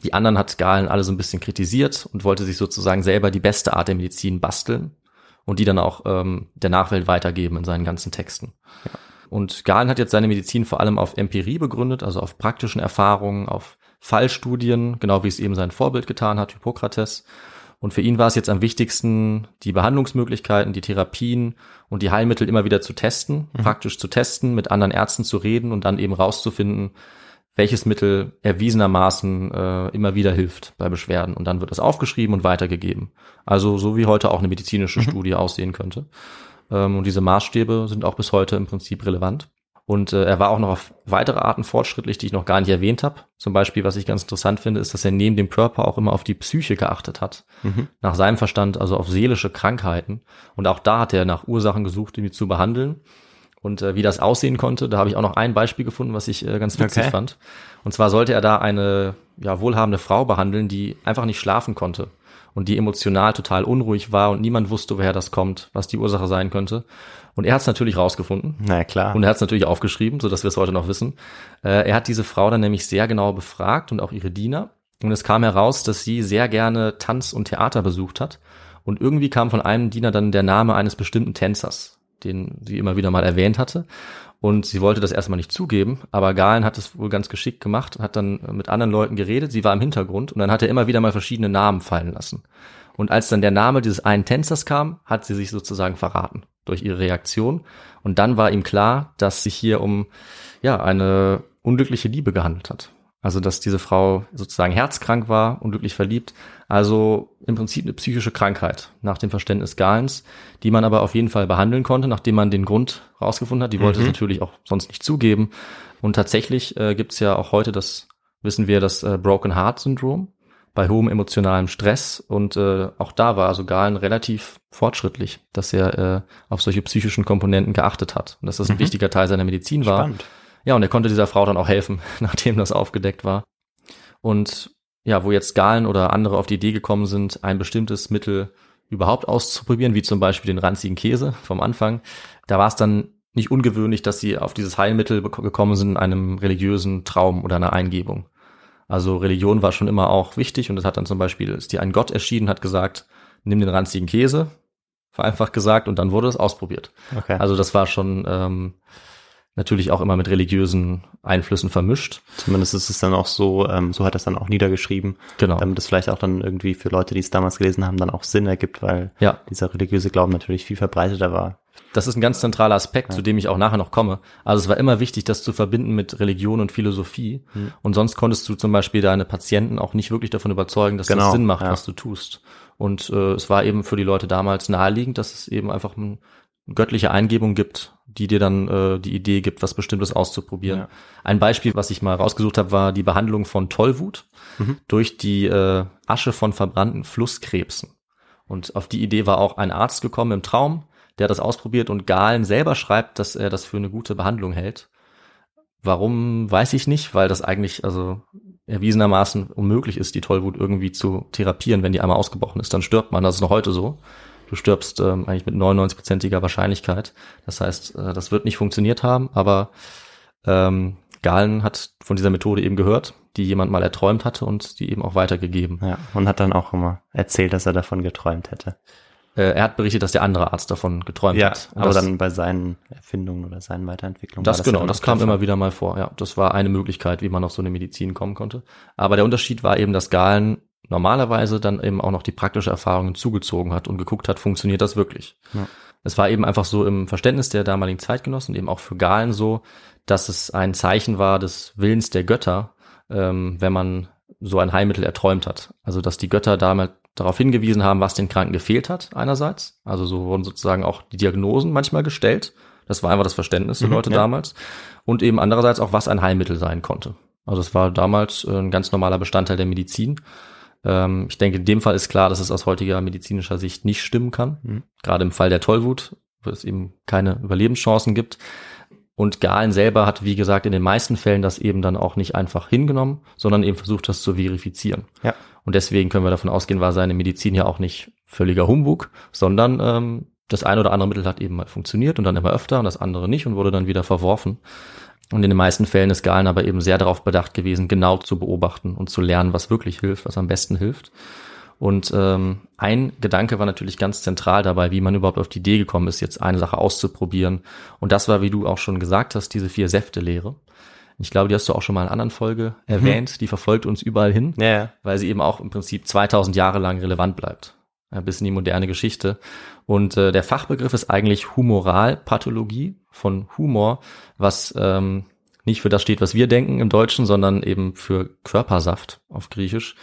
Die anderen hat Galen alle so ein bisschen kritisiert und wollte sich sozusagen selber die beste Art der Medizin basteln und die dann auch ähm, der Nachwelt weitergeben in seinen ganzen Texten. Und Galen hat jetzt seine Medizin vor allem auf Empirie begründet, also auf praktischen Erfahrungen, auf Fallstudien, genau wie es eben sein Vorbild getan hat, Hippokrates. Und für ihn war es jetzt am wichtigsten, die Behandlungsmöglichkeiten, die Therapien und die Heilmittel immer wieder zu testen, praktisch zu testen, mit anderen Ärzten zu reden und dann eben rauszufinden, welches Mittel erwiesenermaßen äh, immer wieder hilft bei Beschwerden. Und dann wird das aufgeschrieben und weitergegeben. Also so wie heute auch eine medizinische Studie aussehen könnte. Ähm, und diese Maßstäbe sind auch bis heute im Prinzip relevant. Und äh, er war auch noch auf weitere Arten fortschrittlich, die ich noch gar nicht erwähnt habe. Zum Beispiel, was ich ganz interessant finde, ist, dass er neben dem Körper auch immer auf die Psyche geachtet hat. Nach seinem Verstand, also auf seelische Krankheiten. Und auch da hat er nach Ursachen gesucht, die zu behandeln. Und äh, wie das aussehen konnte, da habe ich auch noch ein Beispiel gefunden, was ich äh, ganz witzig Okay. fand. Und zwar sollte er da eine ja, wohlhabende Frau behandeln, die einfach nicht schlafen konnte. und die emotional total unruhig war und niemand wusste, woher das kommt, was die Ursache sein könnte. Und er hat es natürlich rausgefunden. Na klar. Und er hat es natürlich aufgeschrieben, so dass wir es heute noch wissen. Äh, er hat diese Frau dann nämlich sehr genau befragt und auch ihre Diener. Und es kam heraus, dass sie sehr gerne Tanz und Theater besucht hat. Und irgendwie kam von einem Diener dann der Name eines bestimmten Tänzers, den sie immer wieder mal erwähnt hatte. Und sie wollte das erstmal nicht zugeben, aber Galen hat es wohl ganz geschickt gemacht, hat dann mit anderen Leuten geredet, sie war im Hintergrund und dann hat er immer wieder mal verschiedene Namen fallen lassen. Und als dann der Name dieses einen Tänzers kam, hat sie sich sozusagen verraten durch ihre Reaktion. Und dann war ihm klar, dass sich hier um ja eine unglückliche Liebe gehandelt hat. Also dass diese Frau sozusagen herzkrank war, unglücklich verliebt. Also im Prinzip eine psychische Krankheit nach dem Verständnis Galens, die man aber auf jeden Fall behandeln konnte, nachdem man den Grund rausgefunden hat. Die wollte Mhm. es natürlich auch sonst nicht zugeben. Und tatsächlich äh, gibt es ja auch heute das, wissen wir, das äh, Broken Heart Syndrom bei hohem emotionalem Stress. Und äh, auch da war also Galen relativ fortschrittlich, dass er äh, auf solche psychischen Komponenten geachtet hat. Und dass das ein Mhm. wichtiger Teil seiner Medizin war. Spannend. Ja, und er konnte dieser Frau dann auch helfen, nachdem das aufgedeckt war. Und ja, wo jetzt Galen oder andere auf die Idee gekommen sind, ein bestimmtes Mittel überhaupt auszuprobieren, wie zum Beispiel den ranzigen Käse vom Anfang, da war es dann nicht ungewöhnlich, dass sie auf dieses Heilmittel gekommen sind in einem religiösen Traum oder einer Eingebung. Also Religion war schon immer auch wichtig und es hat dann zum Beispiel, ist dir ein Gott erschienen, hat gesagt, nimm den ranzigen Käse, vereinfacht gesagt, und dann wurde es ausprobiert. Okay. Also das war schon ähm, natürlich auch immer mit religiösen Einflüssen vermischt. Zumindest ist es dann auch so, ähm, so hat er es dann auch niedergeschrieben, Genau. damit es vielleicht auch dann irgendwie für Leute, die es damals gelesen haben, dann auch Sinn ergibt, weil Ja. dieser religiöse Glauben natürlich viel verbreiteter war. Das ist ein ganz zentraler Aspekt, zu dem ich auch nachher noch komme. Also es war immer wichtig, das zu verbinden mit Religion und Philosophie. Hm. Und sonst konntest du zum Beispiel deine Patienten auch nicht wirklich davon überzeugen, dass Genau, das Sinn macht, ja. was du tust. Und äh, es war eben für die Leute damals naheliegend, dass es eben einfach eine göttliche Eingebung gibt, die dir dann äh, die Idee gibt, was Bestimmtes auszuprobieren. Ja. Ein Beispiel, was ich mal rausgesucht habe, war die Behandlung von Tollwut Mhm. durch die äh, Asche von verbrannten Flusskrebsen. Und auf die Idee war auch ein Arzt gekommen im Traum, der hat das ausprobiert und Galen selber schreibt, dass er das für eine gute Behandlung hält. Warum, weiß ich nicht, weil das eigentlich also erwiesenermaßen unmöglich ist, die Tollwut irgendwie zu therapieren, wenn die einmal ausgebrochen ist. Dann stirbt man, das ist noch heute so. Du stirbst ähm, eigentlich mit 99-prozentiger Wahrscheinlichkeit. Das heißt, äh, das wird nicht funktioniert haben, aber ähm, Galen hat von dieser Methode eben gehört, die jemand mal erträumt hatte und die eben auch weitergegeben. Ja, und hat dann auch immer erzählt, dass er davon geträumt hätte. Äh, er hat berichtet, dass der andere Arzt davon geträumt Ja, hat. Und aber das, dann bei seinen Erfindungen oder seinen Weiterentwicklungen. das, war genau, das kam immer wieder mal vor. Ja, das war eine Möglichkeit, wie man auf so eine Medizin kommen konnte. Aber der Unterschied war eben, dass Galen normalerweise dann eben auch noch die praktische Erfahrung hinzugezogen hat und geguckt hat, funktioniert das wirklich. Ja. Es war eben einfach so im Verständnis der damaligen Zeitgenossen, eben auch für Galen so, dass es ein Zeichen war des Willens der Götter, ähm, wenn man so ein Heilmittel erträumt hat. Also dass die Götter damals darauf hingewiesen haben, was den Kranken gefehlt hat, einerseits. Also so wurden sozusagen auch die Diagnosen manchmal gestellt. Das war einfach das Verständnis der Mhm, Leute ja. damals. Und eben andererseits auch, was ein Heilmittel sein konnte. Also es war damals äh, ein ganz normaler Bestandteil der Medizin. Ähm, ich denke, in dem Fall ist klar, dass es aus heutiger medizinischer Sicht nicht stimmen kann. Mhm. Gerade im Fall der Tollwut, wo es eben keine Überlebenschancen gibt. Und Galen selber hat, wie gesagt, in den meisten Fällen das eben dann auch nicht einfach hingenommen, sondern eben versucht, das zu verifizieren. Ja. Und deswegen können wir davon ausgehen, war seine Medizin ja auch nicht völliger Humbug, sondern ähm, das eine oder andere Mittel hat eben mal funktioniert und dann immer öfter und das andere nicht und wurde dann wieder verworfen. Und in den meisten Fällen ist Galen aber eben sehr darauf bedacht gewesen, genau zu beobachten und zu lernen, was wirklich hilft, was am besten hilft. Und ähm, ein Gedanke war natürlich ganz zentral dabei, wie man überhaupt auf die Idee gekommen ist, jetzt eine Sache auszuprobieren. Und das war, wie du auch schon gesagt hast, diese vier Säfte-Lehre. Ich glaube, die hast du auch schon mal in einer anderen Folge erwähnt. Die verfolgt uns überall hin, ja. weil sie eben auch im Prinzip 2000 Jahre lang relevant bleibt. Ja, bis in die moderne Geschichte. Und äh, der Fachbegriff ist eigentlich Humoralpathologie von Humor, was ähm, nicht für das steht, was wir denken im Deutschen, sondern eben für Körpersaft auf Griechisch.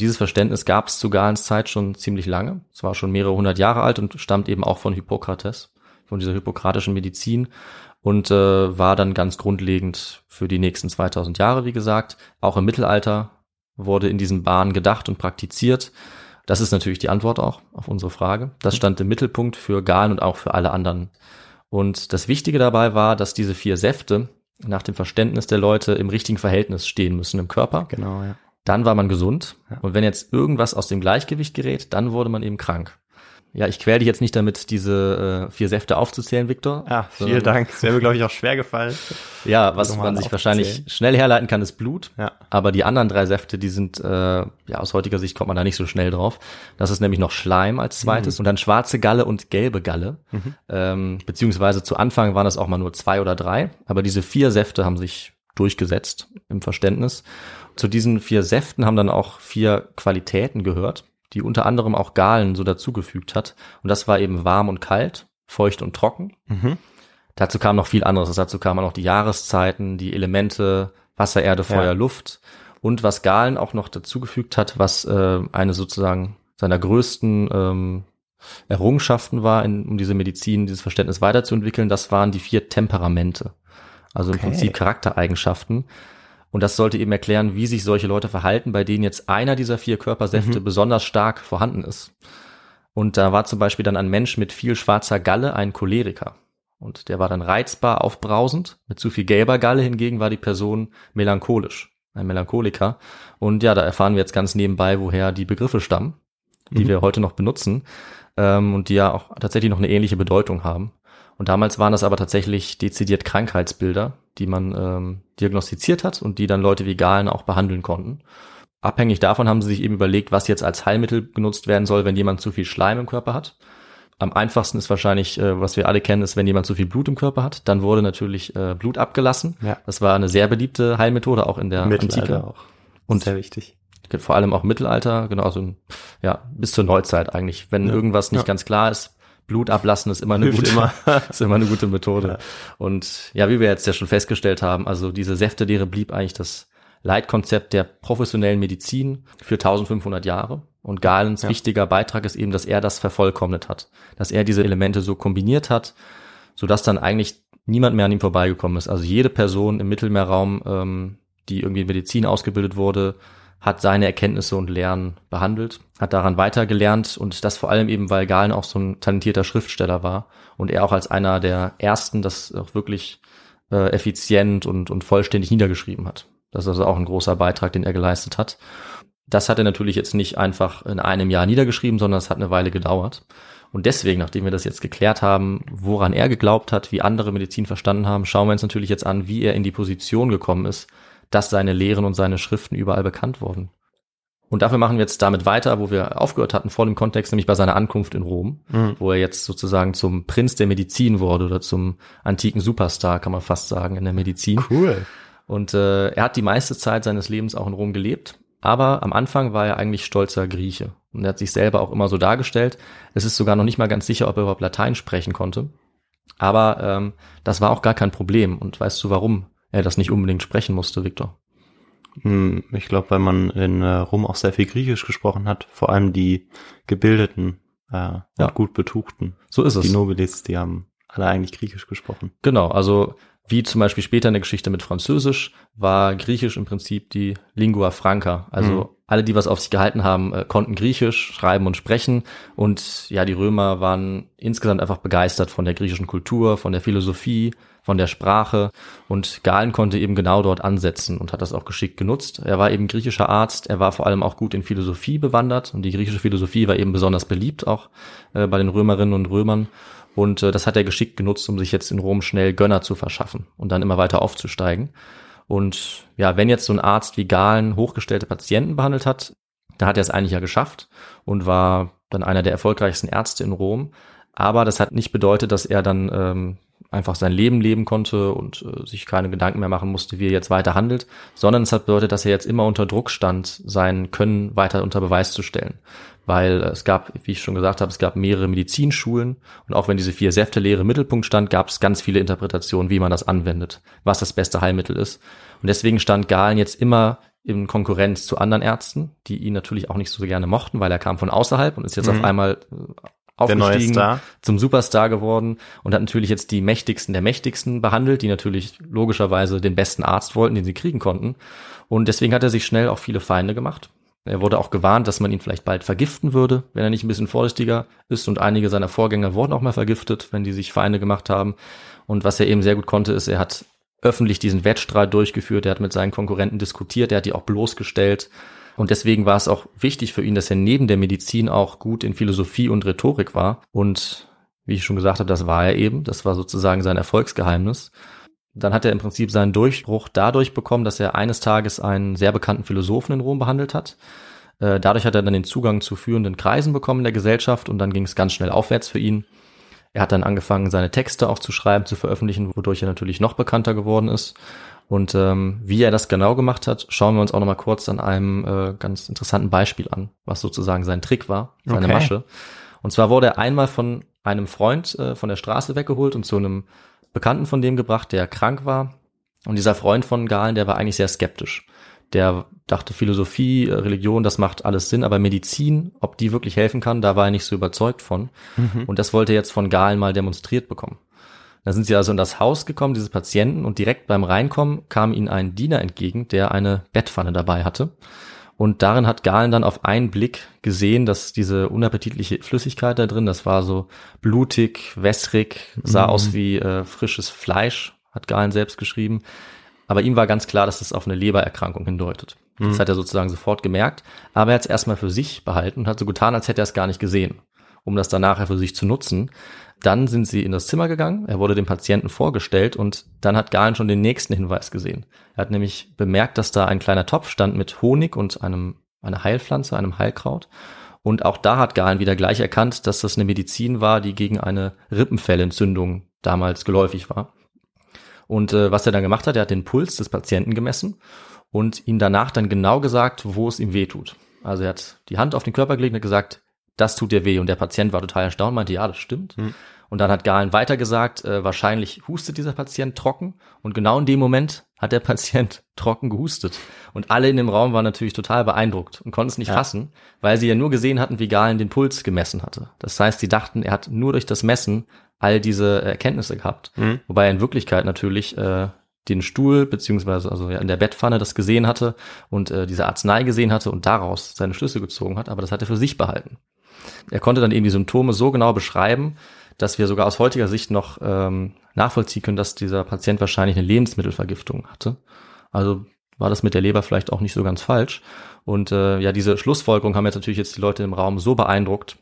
Dieses Verständnis gab es zu Galens Zeit schon ziemlich lange. Es war schon mehrere hundert Jahre alt und stammt eben auch von Hippokrates, von dieser hippokratischen Medizin und äh, war dann ganz grundlegend für die nächsten 2000 Jahre, wie gesagt. Auch im Mittelalter wurde in diesen Bahnen gedacht und praktiziert. Das ist natürlich die Antwort auch auf unsere Frage. Das stand im Mittelpunkt für Galen und auch für alle anderen. Und das Wichtige dabei war, dass diese vier Säfte nach dem Verständnis der Leute im richtigen Verhältnis stehen müssen im Körper. Genau, ja. dann war man gesund. Ja. Und wenn jetzt irgendwas aus dem Gleichgewicht gerät, dann wurde man eben krank. Ja, ich quäl dich jetzt nicht damit, diese äh, vier Säfte aufzuzählen, Viktor. Ja, vielen sondern- Dank. Das wäre mir, glaube ich, auch schwer gefallen. Ja, was man sich aufzählen. wahrscheinlich schnell herleiten kann, ist Blut. Ja. Aber die anderen drei Säfte, die sind, äh, ja, aus heutiger Sicht kommt man da nicht so schnell drauf. Das ist nämlich noch Schleim als zweites und dann schwarze Galle und gelbe Galle. Ähm, beziehungsweise zu Anfang waren es auch mal nur zwei oder drei. Aber diese vier Säfte haben sich durchgesetzt im Verständnis. Zu diesen vier Säften haben dann auch vier Qualitäten gehört, die unter anderem auch Galen so dazugefügt hat. Und das war eben warm und kalt, feucht und trocken. Mhm. Dazu kam noch viel anderes. Dazu kamen auch die Jahreszeiten, die Elemente Wasser, Erde, Feuer, Ja. Luft und was Galen auch noch dazugefügt hat, was äh, eine sozusagen seiner größten ähm, Errungenschaften war, in, um diese Medizin, dieses Verständnis weiterzuentwickeln, das waren die vier Temperamente. Also im Okay. Prinzip Charaktereigenschaften. Und das sollte eben erklären, wie sich solche Leute verhalten, bei denen jetzt einer dieser vier Körpersäfte besonders stark vorhanden ist. Und da war zum Beispiel dann ein Mensch mit viel schwarzer Galle ein Choleriker. Und der war dann reizbar, aufbrausend. Mit zu viel gelber Galle hingegen war die Person melancholisch, ein Melancholiker. Und ja, da erfahren wir jetzt ganz nebenbei, woher die Begriffe stammen, die Mhm. wir heute noch benutzen ähm, und die ja auch tatsächlich noch eine ähnliche Bedeutung haben. Und damals waren das aber tatsächlich dezidiert Krankheitsbilder, die man ähm, diagnostiziert hat und die dann Leute wie Galen auch behandeln konnten. Abhängig davon haben sie sich eben überlegt, was jetzt als Heilmittel genutzt werden soll, wenn jemand zu viel Schleim im Körper hat. Am einfachsten ist wahrscheinlich, äh, was wir alle kennen, ist, wenn jemand zu viel Blut im Körper hat, dann wurde natürlich äh, Blut abgelassen. Ja. Das war eine sehr beliebte Heilmethode, auch in der Mittelalter Antike. auch. Und sehr wichtig. vor allem auch Mittelalter, genau, also ja, bis zur Neuzeit eigentlich. Wenn Ja. irgendwas nicht Ja. ganz klar ist, Blut ablassen ist immer eine Hilft gute, immer. ist immer eine gute Methode. Ja. Und ja, wie wir jetzt ja schon festgestellt haben, also diese Säftelehre blieb eigentlich das Leitkonzept der professionellen Medizin für 1500 Jahre. Und Galens Ja. wichtiger Beitrag ist eben, dass er das vervollkommnet hat, dass er diese Elemente so kombiniert hat, sodass dann eigentlich niemand mehr an ihm vorbeigekommen ist. Also jede Person im Mittelmeerraum, ähm, die irgendwie in Medizin ausgebildet wurde, hat seine Erkenntnisse und Lernen behandelt, hat daran weitergelernt und das vor allem eben, weil Galen auch so ein talentierter Schriftsteller war und er auch als einer der ersten das auch wirklich äh, effizient und, und vollständig niedergeschrieben hat. Das ist also auch ein großer Beitrag, den er geleistet hat. Das hat er natürlich jetzt nicht einfach in einem Jahr niedergeschrieben, sondern es hat eine Weile gedauert. Und deswegen, nachdem wir das jetzt geklärt haben, woran er geglaubt hat, wie andere Medizin verstanden haben, schauen wir uns natürlich jetzt an, wie er in die Position gekommen ist, dass seine Lehren und seine Schriften überall bekannt wurden. Und dafür machen wir jetzt damit weiter, wo wir aufgehört hatten vor dem Kontext, nämlich bei seiner Ankunft in Rom, Mhm. wo er jetzt sozusagen zum Prinz der Medizin wurde oder zum antiken Superstar, kann man fast sagen, in der Medizin. Cool. Und äh, er hat die meiste Zeit seines Lebens auch in Rom gelebt. Aber am Anfang war er eigentlich stolzer Grieche. Und er hat sich selber auch immer so dargestellt. Es ist sogar noch nicht mal ganz sicher, ob er überhaupt Latein sprechen konnte. Aber ähm, das war auch gar kein Problem. Und weißt du, warum er das nicht unbedingt sprechen musste, Viktor? Hm, Ich glaube, weil man in äh, Rom auch sehr viel Griechisch gesprochen hat, vor allem die Gebildeten äh, Ja. gut Betuchten. So ist es. Die Nobilis, die haben alle eigentlich Griechisch gesprochen. Genau, also wie zum Beispiel später in der Geschichte mit Französisch, war Griechisch im Prinzip die Lingua Franca. Also Mhm. alle, die was auf sich gehalten haben, äh, konnten Griechisch schreiben und sprechen. Und ja, die Römer waren insgesamt einfach begeistert von der griechischen Kultur, von der Philosophie, von der Sprache. Und Galen konnte eben genau dort ansetzen und hat das auch geschickt genutzt. Er war eben griechischer Arzt, er war vor allem auch gut in Philosophie bewandert. Und die griechische Philosophie war eben besonders beliebt auch äh, bei den Römerinnen und Römern. Und äh, das hat er geschickt genutzt, um sich jetzt in Rom schnell Gönner zu verschaffen und dann immer weiter aufzusteigen. Und ja, wenn jetzt so ein Arzt wie Galen hochgestellte Patienten behandelt hat, da hat er es eigentlich ja geschafft und war dann einer der erfolgreichsten Ärzte in Rom. Aber das hat nicht bedeutet, dass er dann ähm, einfach sein Leben leben konnte und äh, sich keine Gedanken mehr machen musste, wie er jetzt weiter handelt, sondern es hat bedeutet, dass er jetzt immer unter Druck stand, sein Können weiter unter Beweis zu stellen. Weil äh, es gab, wie ich schon gesagt habe, es gab mehrere Medizinschulen und auch wenn diese vier Säfte-Lehre im Mittelpunkt stand, gab es ganz viele Interpretationen, wie man das anwendet, was das beste Heilmittel ist. Und deswegen stand Galen jetzt immer in Konkurrenz zu anderen Ärzten, die ihn natürlich auch nicht so gerne mochten, weil er kam von außerhalb und ist jetzt Mhm. auf einmal aufgestiegen zum Superstar geworden und hat natürlich jetzt die mächtigsten der mächtigsten behandelt, die natürlich logischerweise den besten Arzt wollten, den sie kriegen konnten. Und deswegen hat er sich schnell auch viele Feinde gemacht. Er wurde auch gewarnt, dass man ihn vielleicht bald vergiften würde, wenn er nicht ein bisschen vorsichtiger ist. Und einige seiner Vorgänger wurden auch mal vergiftet, wenn die sich Feinde gemacht haben. Und was er eben sehr gut konnte, ist, er hat öffentlich diesen Wettstreit durchgeführt. Er hat mit seinen Konkurrenten diskutiert. Er hat die auch bloßgestellt. Und deswegen war es auch wichtig für ihn, dass er neben der Medizin auch gut in Philosophie und Rhetorik war. Und wie ich schon gesagt habe, das war er eben. Das war sozusagen sein Erfolgsgeheimnis. Dann hat er im Prinzip seinen Durchbruch dadurch bekommen, dass er eines Tages einen sehr bekannten Philosophen in Rom behandelt hat. Äh, dadurch hat er dann den Zugang zu führenden Kreisen bekommen in der Gesellschaft und dann ging es ganz schnell aufwärts für ihn. Er hat dann angefangen, seine Texte auch zu schreiben, zu veröffentlichen, wodurch er natürlich noch bekannter geworden ist. Und ähm, wie er das genau gemacht hat, schauen wir uns auch nochmal kurz an einem äh, ganz interessanten Beispiel an, was sozusagen sein Trick war, seine Okay. Masche. Und zwar wurde er einmal von einem Freund äh, von der Straße weggeholt und zu einem Bekannten von dem gebracht, der krank war. Und dieser Freund von Galen, der war eigentlich sehr skeptisch. Der dachte, Philosophie, äh, Religion, das macht alles Sinn, aber Medizin, ob die wirklich helfen kann, da war er nicht so überzeugt von. Und das wollte er jetzt von Galen mal demonstriert bekommen. Da sind sie also in das Haus gekommen, diese Patienten, und direkt beim Reinkommen kam ihnen ein Diener entgegen, der eine Bettpfanne dabei hatte. Und darin hat Galen dann auf einen Blick gesehen, dass diese unappetitliche Flüssigkeit da drin, das war so blutig, wässrig, sah aus wie äh, frisches Fleisch, hat Galen selbst geschrieben. Aber ihm war ganz klar, dass es auf eine Lebererkrankung hindeutet. Das hat er sozusagen sofort gemerkt. Aber er hat es erstmal für sich behalten und hat so getan, als hätte er es gar nicht gesehen, um das dann nachher für sich zu nutzen. Dann sind sie in das Zimmer gegangen, er wurde dem Patienten vorgestellt und dann hat Galen schon den nächsten Hinweis gesehen. Er hat nämlich bemerkt, dass da ein kleiner Topf stand mit Honig und einem, einer Heilpflanze, einem Heilkraut. Und auch da hat Galen wieder gleich erkannt, dass das eine Medizin war, die gegen eine Rippenfellentzündung damals geläufig war. Und äh, was er dann gemacht hat, er hat den Puls des Patienten gemessen und ihm danach dann genau gesagt, wo es ihm weh tut. Also er hat die Hand auf den Körper gelegt und gesagt, das tut dir weh. Und der Patient war total erstaunt, meinte, ja, das stimmt. Und dann hat Galen weiter gesagt, äh, wahrscheinlich hustet dieser Patient trocken. Und genau in dem Moment hat der Patient trocken gehustet. Und alle in dem Raum waren natürlich total beeindruckt und konnten es nicht fassen, weil sie ja nur gesehen hatten, wie Galen den Puls gemessen hatte. Das heißt, sie dachten, er hat nur durch das Messen all diese Erkenntnisse gehabt. Wobei er in Wirklichkeit natürlich äh, den Stuhl beziehungsweise also ja in der Bettpfanne das gesehen hatte und äh, diese Arznei gesehen hatte und daraus seine Schlüsse gezogen hat, aber das hat er für sich behalten. Er konnte dann eben die Symptome so genau beschreiben, dass wir sogar aus heutiger Sicht noch ähm, nachvollziehen können, dass dieser Patient wahrscheinlich eine Lebensmittelvergiftung hatte. Also war das mit der Leber vielleicht auch nicht so ganz falsch. Und äh, ja, diese Schlussfolgerung haben jetzt natürlich jetzt die Leute im Raum so beeindruckt,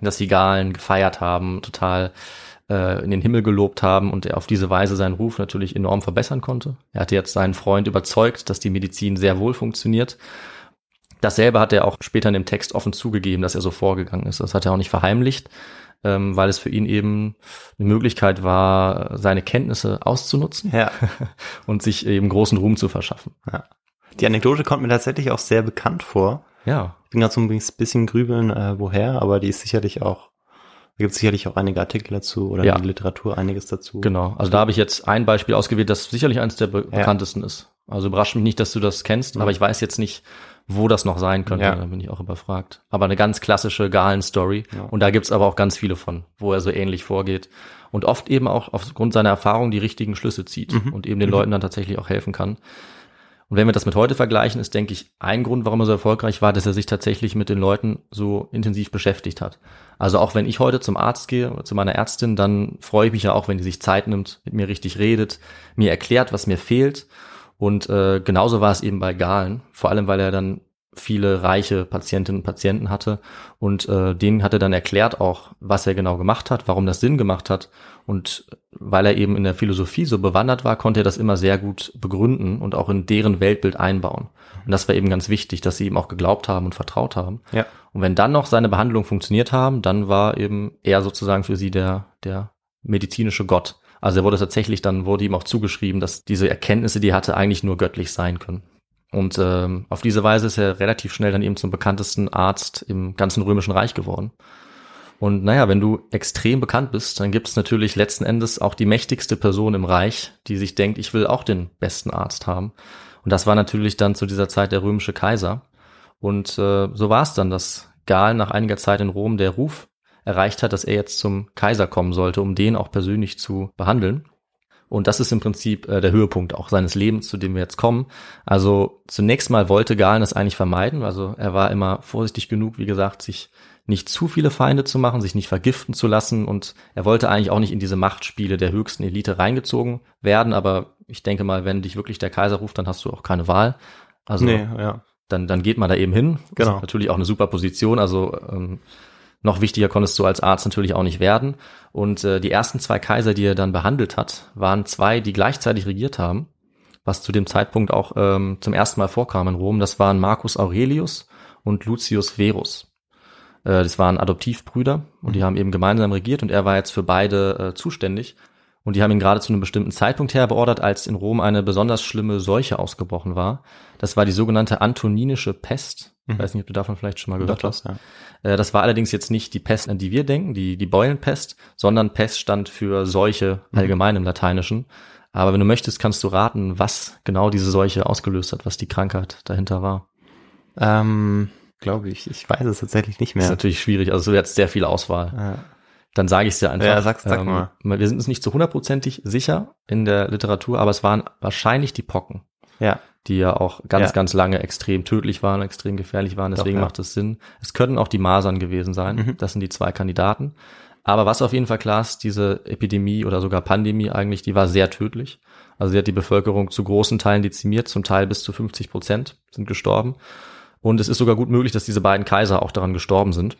dass sie Galen gefeiert haben, total in den Himmel gelobt haben und er auf diese Weise seinen Ruf natürlich enorm verbessern konnte. Er hatte jetzt seinen Freund überzeugt, dass die Medizin sehr wohl funktioniert. Dasselbe hat er auch später in dem Text offen zugegeben, dass er so vorgegangen ist. Das hat er auch nicht verheimlicht, ähm, weil es für ihn eben eine Möglichkeit war, seine Kenntnisse auszunutzen Ja. und sich eben großen Ruhm zu verschaffen. Die Anekdote kommt mir tatsächlich auch sehr bekannt vor. Ja, Ich bin gerade so ein bisschen grübeln, äh, woher, aber die ist sicherlich auch, da gibt es sicherlich auch einige Artikel dazu oder Ja. in der Literatur einiges dazu. genau. Also da habe ich jetzt ein Beispiel ausgewählt, das sicherlich eines der be Ja. bekanntesten ist. Also überrascht mich nicht, dass du das kennst, aber ich weiß jetzt nicht, wo das noch sein könnte. Ja. Da bin ich auch überfragt. Aber eine ganz klassische Galen-Story. Ja. Und da gibt's aber auch ganz viele von, wo er so ähnlich vorgeht. Und oft eben auch aufgrund seiner Erfahrung die richtigen Schlüsse zieht Mhm. und eben den Leuten dann tatsächlich auch helfen kann. Und wenn wir das mit heute vergleichen, ist, denke ich, ein Grund, warum er so erfolgreich war, dass er sich tatsächlich mit den Leuten so intensiv beschäftigt hat. Also auch wenn ich heute zum Arzt gehe oder zu meiner Ärztin, dann freue ich mich ja auch, wenn die sich Zeit nimmt, mit mir richtig redet, mir erklärt, was mir fehlt. Und äh, genauso war es eben bei Galen, vor allem weil er dann viele reiche Patientinnen und Patienten hatte und äh, denen hat er dann erklärt auch, was er genau gemacht hat, warum das Sinn gemacht hat und weil er eben in der Philosophie so bewandert war, konnte er das immer sehr gut begründen und auch in deren Weltbild einbauen. Und das war eben ganz wichtig, dass sie ihm auch geglaubt haben und vertraut haben. Ja. Und wenn dann noch seine Behandlung funktioniert haben, dann war eben er sozusagen für sie der, der medizinische Gott. Also er wurde tatsächlich, dann wurde ihm auch zugeschrieben, dass diese Erkenntnisse, die er hatte, eigentlich nur göttlich sein können. Und ähm, auf diese Weise ist er relativ schnell dann eben zum bekanntesten Arzt im ganzen römischen Reich geworden. Und naja, wenn du extrem bekannt bist, dann gibt es natürlich letzten Endes auch die mächtigste Person im Reich, die sich denkt, ich will auch den besten Arzt haben. Und das war natürlich dann zu dieser Zeit der römische Kaiser. Und äh, so war es dann, dass Galen nach einiger Zeit in Rom der Ruf erreicht hat, dass er jetzt zum Kaiser kommen sollte, um den auch persönlich zu behandeln. Und das ist im Prinzip äh, der Höhepunkt auch seines Lebens, zu dem wir jetzt kommen. Also zunächst mal wollte Galen das eigentlich vermeiden. Also er war immer vorsichtig genug, wie gesagt, sich nicht zu viele Feinde zu machen, sich nicht vergiften zu lassen. Und er wollte eigentlich auch nicht in diese Machtspiele der höchsten Elite reingezogen werden. Aber ich denke mal, wenn dich wirklich der Kaiser ruft, dann hast du auch keine Wahl. Also Nee, ja. dann, dann geht man da eben hin. Genau. natürlich auch eine super Position. Also ähm, noch wichtiger konntest du als Arzt natürlich auch nicht werden. Und äh, die ersten zwei Kaiser, die er dann behandelt hat, waren zwei, die gleichzeitig regiert haben, was zu dem Zeitpunkt auch ähm, zum ersten Mal vorkam in Rom. Das waren Marcus Aurelius und Lucius Verus. Äh, das waren Adoptivbrüder und die haben eben gemeinsam regiert und er war jetzt für beide äh, zuständig. Und die haben ihn gerade zu einem bestimmten Zeitpunkt her beordert, als in Rom eine besonders schlimme Seuche ausgebrochen war. Das war die sogenannte Antoninische Pest. Ich weiß nicht, ob du davon vielleicht schon mal gehört hast. ja. Äh, Das war allerdings jetzt nicht die Pest, an die wir denken, die, die Beulenpest, sondern Pest stand für Seuche allgemein im Lateinischen. Aber wenn du möchtest, kannst du raten, was genau diese Seuche ausgelöst hat, was die Krankheit dahinter war. Ähm, glaube ich. Ich weiß es tatsächlich nicht Das ist mehr. natürlich schwierig, also du hast sehr viel Auswahl. Ja. Dann sage ich es dir einfach. Ja, sag's- sag mal. Wir sind uns nicht zu hundertprozentig sicher in der Literatur, aber es waren wahrscheinlich die Pocken, ja. die ja auch ganz, Ja. ganz lange extrem tödlich waren, extrem gefährlich waren. Deswegen Doch, ja. macht es Sinn. Es können auch die Masern gewesen sein. Mhm. Das sind die zwei Kandidaten. Aber was auf jeden Fall klar ist, diese Epidemie oder sogar Pandemie eigentlich, die war sehr tödlich. Also sie hat die Bevölkerung zu großen Teilen dezimiert, zum Teil bis zu 50 Prozent sind gestorben. Und es ist sogar gut möglich, dass diese beiden Kaiser auch daran gestorben sind.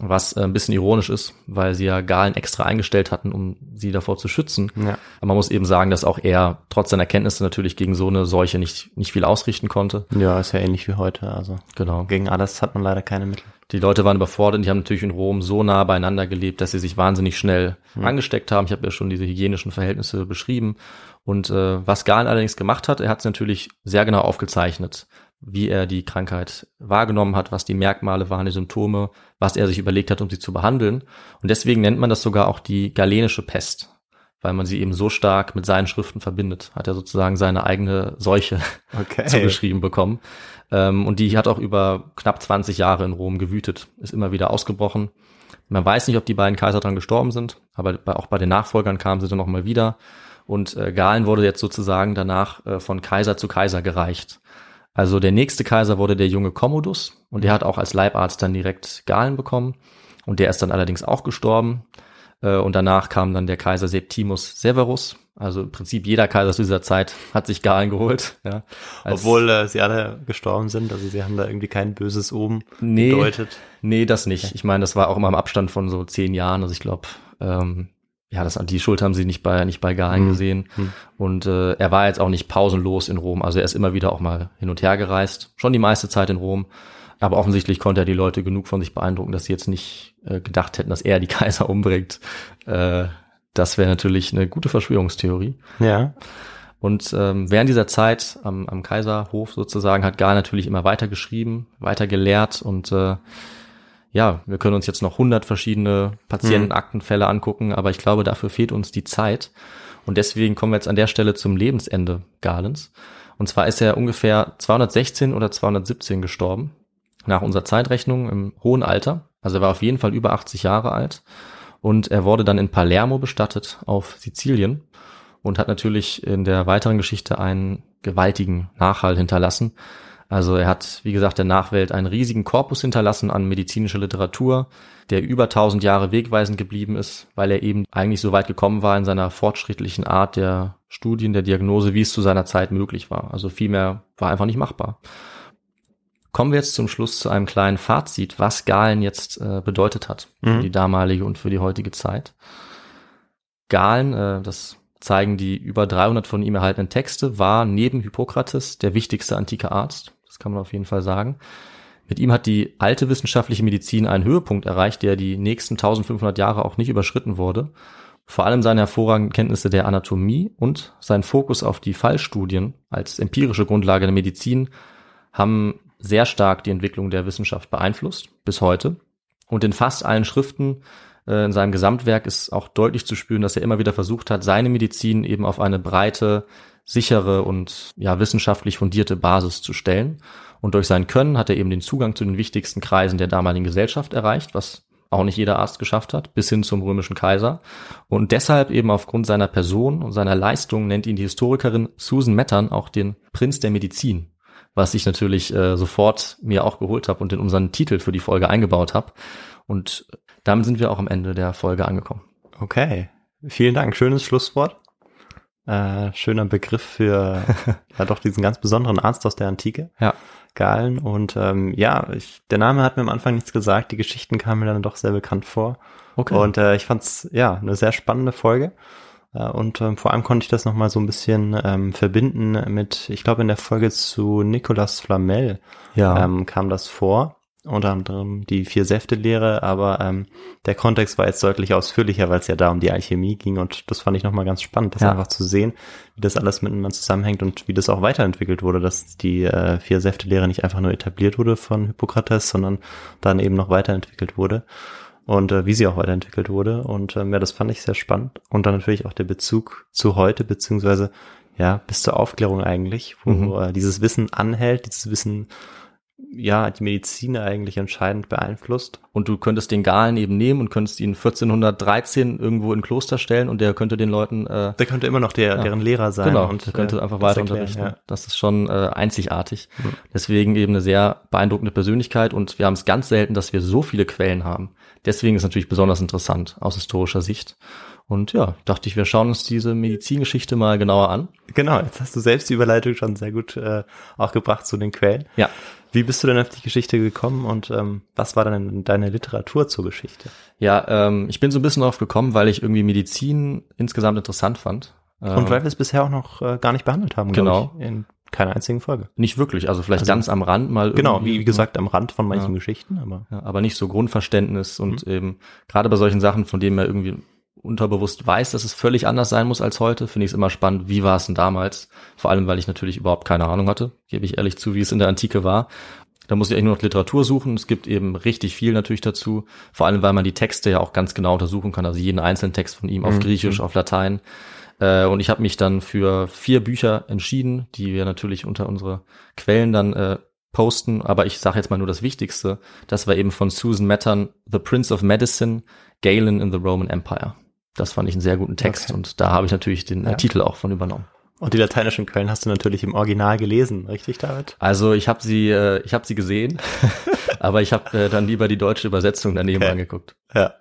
Was äh, ein bisschen ironisch ist, weil sie ja Galen extra eingestellt hatten, um sie davor zu schützen. Ja. Aber man muss eben sagen, dass auch er trotz seiner Kenntnisse natürlich gegen so eine Seuche nicht, nicht viel ausrichten konnte. Ja, ist ja ähnlich wie heute. Also Genau. gegen alles hat man leider keine Mittel. Die Leute waren überfordert und die haben natürlich in Rom so nah beieinander gelebt, dass sie sich wahnsinnig schnell angesteckt haben. Ich habe ja schon diese hygienischen Verhältnisse beschrieben. Und äh, was Galen allerdings gemacht hat, er hat es natürlich sehr genau aufgezeichnet, wie er die Krankheit wahrgenommen hat, was die Merkmale waren, die Symptome, was er sich überlegt hat, um sie zu behandeln. Und deswegen nennt man das sogar auch die galenische Pest, weil man sie eben so stark mit seinen Schriften verbindet. Hat er sozusagen seine eigene Seuche Okay. zugeschrieben bekommen. Ähm, und die hat auch über knapp 20 Jahre in Rom gewütet, ist immer wieder ausgebrochen. Man weiß nicht, ob die beiden Kaiser dran gestorben sind, aber auch bei den Nachfolgern kamen sie dann noch mal wieder. Und äh, Galen wurde jetzt sozusagen danach äh, von Kaiser zu Kaiser gereicht. Also der nächste Kaiser wurde der junge Commodus und der hat auch als Leibarzt dann direkt Galen bekommen. Und der ist dann allerdings auch gestorben. Äh, und danach kam dann der Kaiser Septimus Severus. Also im Prinzip jeder Kaiser zu dieser Zeit hat sich Galen geholt. Ja, Obwohl äh, sie alle gestorben sind, also sie haben da irgendwie kein böses Oben Nee. gedeutet. Nee, das nicht. Ich meine, das war auch immer im Abstand von so zehn Jahren. Also ich glaube, ähm, ja, das, die Schuld haben sie nicht bei, nicht bei Galen Hm. gesehen. Hm. Und äh, er war jetzt auch nicht pausenlos in Rom. Also er ist immer wieder auch mal hin und her gereist. Schon die meiste Zeit in Rom. Aber offensichtlich konnte er die Leute genug von sich beeindrucken, dass sie jetzt nicht äh, gedacht hätten, dass er die Kaiser umbringt. Äh, das wäre natürlich eine gute Verschwörungstheorie. Ja. Und ähm, während dieser Zeit am, am Kaiserhof sozusagen hat Gal natürlich immer weiter geschrieben, weiter gelehrt und äh, ja, wir können uns jetzt noch 100 verschiedene Patientenaktenfälle angucken, aber ich glaube, dafür fehlt uns die Zeit. Und deswegen kommen wir jetzt an der Stelle zum Lebensende Galens. Und zwar ist er ungefähr 216 oder 217 gestorben, nach unserer Zeitrechnung im hohen Alter. Also er war auf jeden Fall über 80 Jahre alt. Und er wurde dann in Palermo bestattet auf Sizilien und hat natürlich in der weiteren Geschichte einen gewaltigen Nachhall hinterlassen. Also er hat, wie gesagt, der Nachwelt einen riesigen Korpus hinterlassen an medizinischer Literatur, der über 1000 Jahre wegweisend geblieben ist, weil er eben eigentlich so weit gekommen war in seiner fortschrittlichen Art der Studien, der Diagnose, wie es zu seiner Zeit möglich war. Also viel mehr war einfach nicht machbar. Kommen wir jetzt zum Schluss zu einem kleinen Fazit, was Galen jetzt äh, bedeutet hat für Mhm. die damalige und für die heutige Zeit. Galen, äh, das zeigen die über 300 von ihm erhaltenen Texte, war neben Hippokrates der wichtigste antike Arzt. Kann man auf jeden Fall sagen. Mit ihm hat die alte wissenschaftliche Medizin einen Höhepunkt erreicht, der die nächsten 1500 Jahre auch nicht überschritten wurde. Vor allem seine hervorragenden Kenntnisse der Anatomie und sein Fokus auf die Fallstudien als empirische Grundlage der Medizin haben sehr stark die Entwicklung der Wissenschaft beeinflusst, bis heute. Und in fast allen Schriften äh, in seinem Gesamtwerk ist auch deutlich zu spüren, dass er immer wieder versucht hat, seine Medizin eben auf eine breite, sichere und ja wissenschaftlich fundierte Basis zu stellen. Und durch sein Können hat er eben den Zugang zu den wichtigsten Kreisen der damaligen Gesellschaft erreicht, was auch nicht jeder Arzt geschafft hat, bis hin zum römischen Kaiser. Und deshalb eben aufgrund seiner Person und seiner Leistung nennt ihn die Historikerin Susan Mettern auch den Prinz der Medizin, was ich natürlich äh, sofort mir auch geholt habe und in unseren Titel für die Folge eingebaut habe. Und damit sind wir auch am Ende der Folge angekommen. Okay. Vielen Dank. Schönes Schlusswort. Äh, schöner Begriff für ja doch diesen ganz besonderen Arzt aus der Antike. Ja. Galen. Und ähm, ja, ich, der Name hat mir am Anfang nichts gesagt. Die Geschichten kamen mir dann doch sehr bekannt vor. Okay. Und äh, ich fand's ja eine sehr spannende Folge. Äh, und ähm, vor allem konnte ich das nochmal so ein bisschen ähm, verbinden mit, ich glaube, in der Folge zu Nicolas Flamel ja. ähm, kam das vor. Unter anderem die Vier-Säfte-Lehre, aber ähm, der Kontext war jetzt deutlich ausführlicher, weil es ja da um die Alchemie ging und das fand ich nochmal ganz spannend, das Ja. einfach zu sehen, wie das alles miteinander zusammenhängt und wie das auch weiterentwickelt wurde, dass die äh, Vier-Säfte-Lehre nicht einfach nur etabliert wurde von Hippokrates, sondern dann eben noch weiterentwickelt wurde und äh, wie sie auch weiterentwickelt wurde. Und ähm, ja, das fand ich sehr spannend. Und dann natürlich auch der Bezug zu heute, beziehungsweise ja, bis zur Aufklärung eigentlich, wo Mhm. äh, dieses Wissen anhält, dieses Wissen ja, die Medizin eigentlich entscheidend beeinflusst. Und du könntest den Galen eben nehmen und könntest ihn 1413 irgendwo in Kloster stellen und der könnte den Leuten äh, Der könnte immer noch der, Ja. deren Lehrer sein. Genau, und der könnte äh, einfach weiter erklären, unterrichten. Ja. Das ist schon äh, einzigartig. Deswegen eben eine sehr beeindruckende Persönlichkeit und wir haben es ganz selten, dass wir so viele Quellen haben. Deswegen ist es natürlich besonders interessant aus historischer Sicht. Und ja, dachte ich, wir schauen uns diese Medizingeschichte mal genauer an. Genau, jetzt hast du selbst die Überleitung schon sehr gut äh, auch gebracht zu den Quellen. Ja. Wie bist du denn auf die Geschichte gekommen und ähm, was war denn deine Literatur zur Geschichte? Ja, ähm, ich bin so ein bisschen drauf gekommen, weil ich irgendwie Medizin insgesamt interessant fand. Und Ähm, weil wir es bisher auch noch äh, gar nicht behandelt haben, Genau. ich, in keiner einzigen Folge. nicht wirklich, also vielleicht Also- ganz am Rand mal. Genau, wie gesagt, am Rand von manchen Ja. Geschichten, aber Ja, aber nicht so Grundverständnis und Mhm. eben gerade bei solchen Sachen, von denen man irgendwie unterbewusst weiß, dass es völlig anders sein muss als heute, finde ich es immer spannend, wie war es denn damals? Vor allem, weil ich natürlich überhaupt keine Ahnung hatte, gebe ich ehrlich zu, wie es in der Antike war. Da muss ich eigentlich nur noch Literatur suchen. Es gibt eben richtig viel natürlich dazu. Vor allem, weil man die Texte ja auch ganz genau untersuchen kann. Also jeden einzelnen Text von ihm auf Mhm. Griechisch, auf Latein. Äh, und ich habe mich dann für vier Bücher entschieden, die wir natürlich unter unsere Quellen dann äh, posten. Aber ich sage jetzt mal nur das Wichtigste. Das war eben von Susan Mattern, The Prince of Medicine, Galen in the Roman Empire. Das fand ich einen sehr guten Text Okay. und da habe ich natürlich den äh, Ja. Titel auch von übernommen. und die lateinischen Quellen hast du natürlich im Original gelesen, richtig, David? Also ich habe sie, äh, ich habe sie gesehen, aber ich habe äh, dann lieber die deutsche Übersetzung daneben Okay. angeguckt. Ja.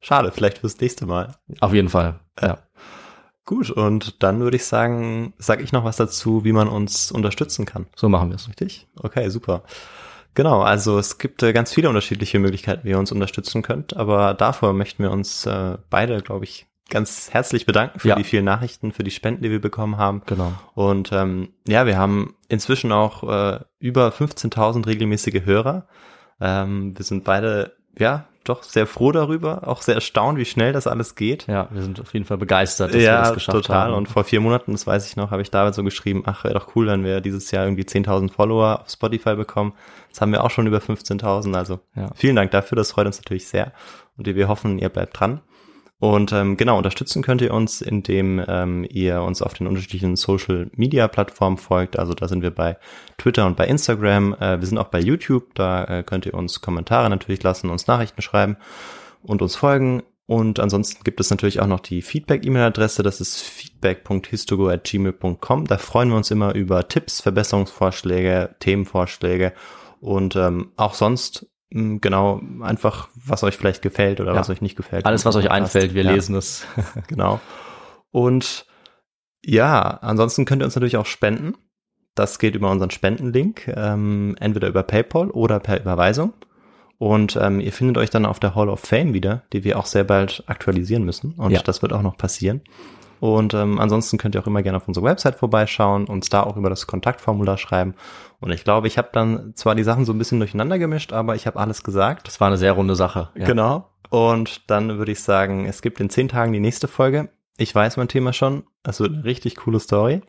Schade, vielleicht fürs nächste Mal. Auf jeden Fall. Ja. Gut, und dann würde ich sagen, sage ich noch was dazu, wie man uns unterstützen kann. So machen wir es. Richtig? Okay, super. Genau, also es gibt äh, ganz viele unterschiedliche Möglichkeiten, wie ihr uns unterstützen könnt, aber davor möchten wir uns äh, beide, glaube ich, ganz herzlich bedanken für Ja. die vielen Nachrichten, für die Spenden, die wir bekommen haben. Genau. Und ähm, ja, wir haben inzwischen auch äh, über 15.000 regelmäßige Hörer. Ähm, wir sind beide, ja, doch sehr froh darüber, auch sehr erstaunt, wie schnell das alles geht. Ja, wir sind auf jeden Fall begeistert, dass wir ja, das geschafft total. haben. Und vor vier Monaten, das weiß ich noch, habe ich David so geschrieben, ach, wäre doch cool, wenn wir dieses Jahr irgendwie 10.000 Follower auf Spotify bekommen. Jetzt haben wir auch schon über 15.000. Also Ja. vielen Dank dafür, das freut uns natürlich sehr. Und wir hoffen, ihr bleibt dran. Und ähm, genau, unterstützen könnt ihr uns, indem ähm, ihr uns auf den unterschiedlichen Social-Media-Plattformen folgt. Also da sind wir bei Twitter und bei Instagram. Äh, wir sind auch bei YouTube. Da äh, könnt ihr uns Kommentare natürlich lassen, uns Nachrichten schreiben und uns folgen. Und ansonsten gibt es natürlich auch noch die Feedback-E-Mail-Adresse. Das ist feedback.histogo.gmail.com. Da freuen wir uns immer über Tipps, Verbesserungsvorschläge, Themenvorschläge und ähm, auch sonst genau einfach, was euch vielleicht gefällt oder Ja. was euch nicht gefällt. Alles, was euch einfällt, wir Ja, lesen es. Genau. Und ja, ansonsten könnt ihr uns natürlich auch spenden. Das geht über unseren Spendenlink, ähm, entweder über PayPal oder per Überweisung. Und ähm, ihr findet euch dann auf der Hall of Fame wieder, die wir auch sehr bald aktualisieren müssen. Und Ja. das wird auch noch passieren. Und ähm, ansonsten könnt ihr auch immer gerne auf unserer Website vorbeischauen, uns da auch über das Kontaktformular schreiben. Und ich glaube, ich habe dann zwar die Sachen so ein bisschen durcheinander gemischt, aber ich habe alles gesagt. Das war eine sehr runde Sache. Ja. Genau. Und dann würde ich sagen, es gibt in zehn Tagen die nächste Folge. Ich weiß mein Thema schon. Es wird eine richtig coole Story.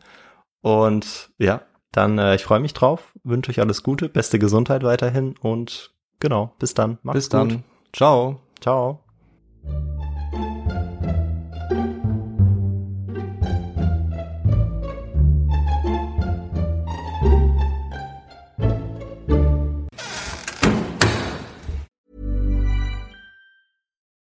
Und ja, dann, äh, ich freue mich drauf, wünsche euch alles Gute, beste Gesundheit weiterhin und genau, bis dann. Macht's Bis dann. Gut. Ciao. Ciao.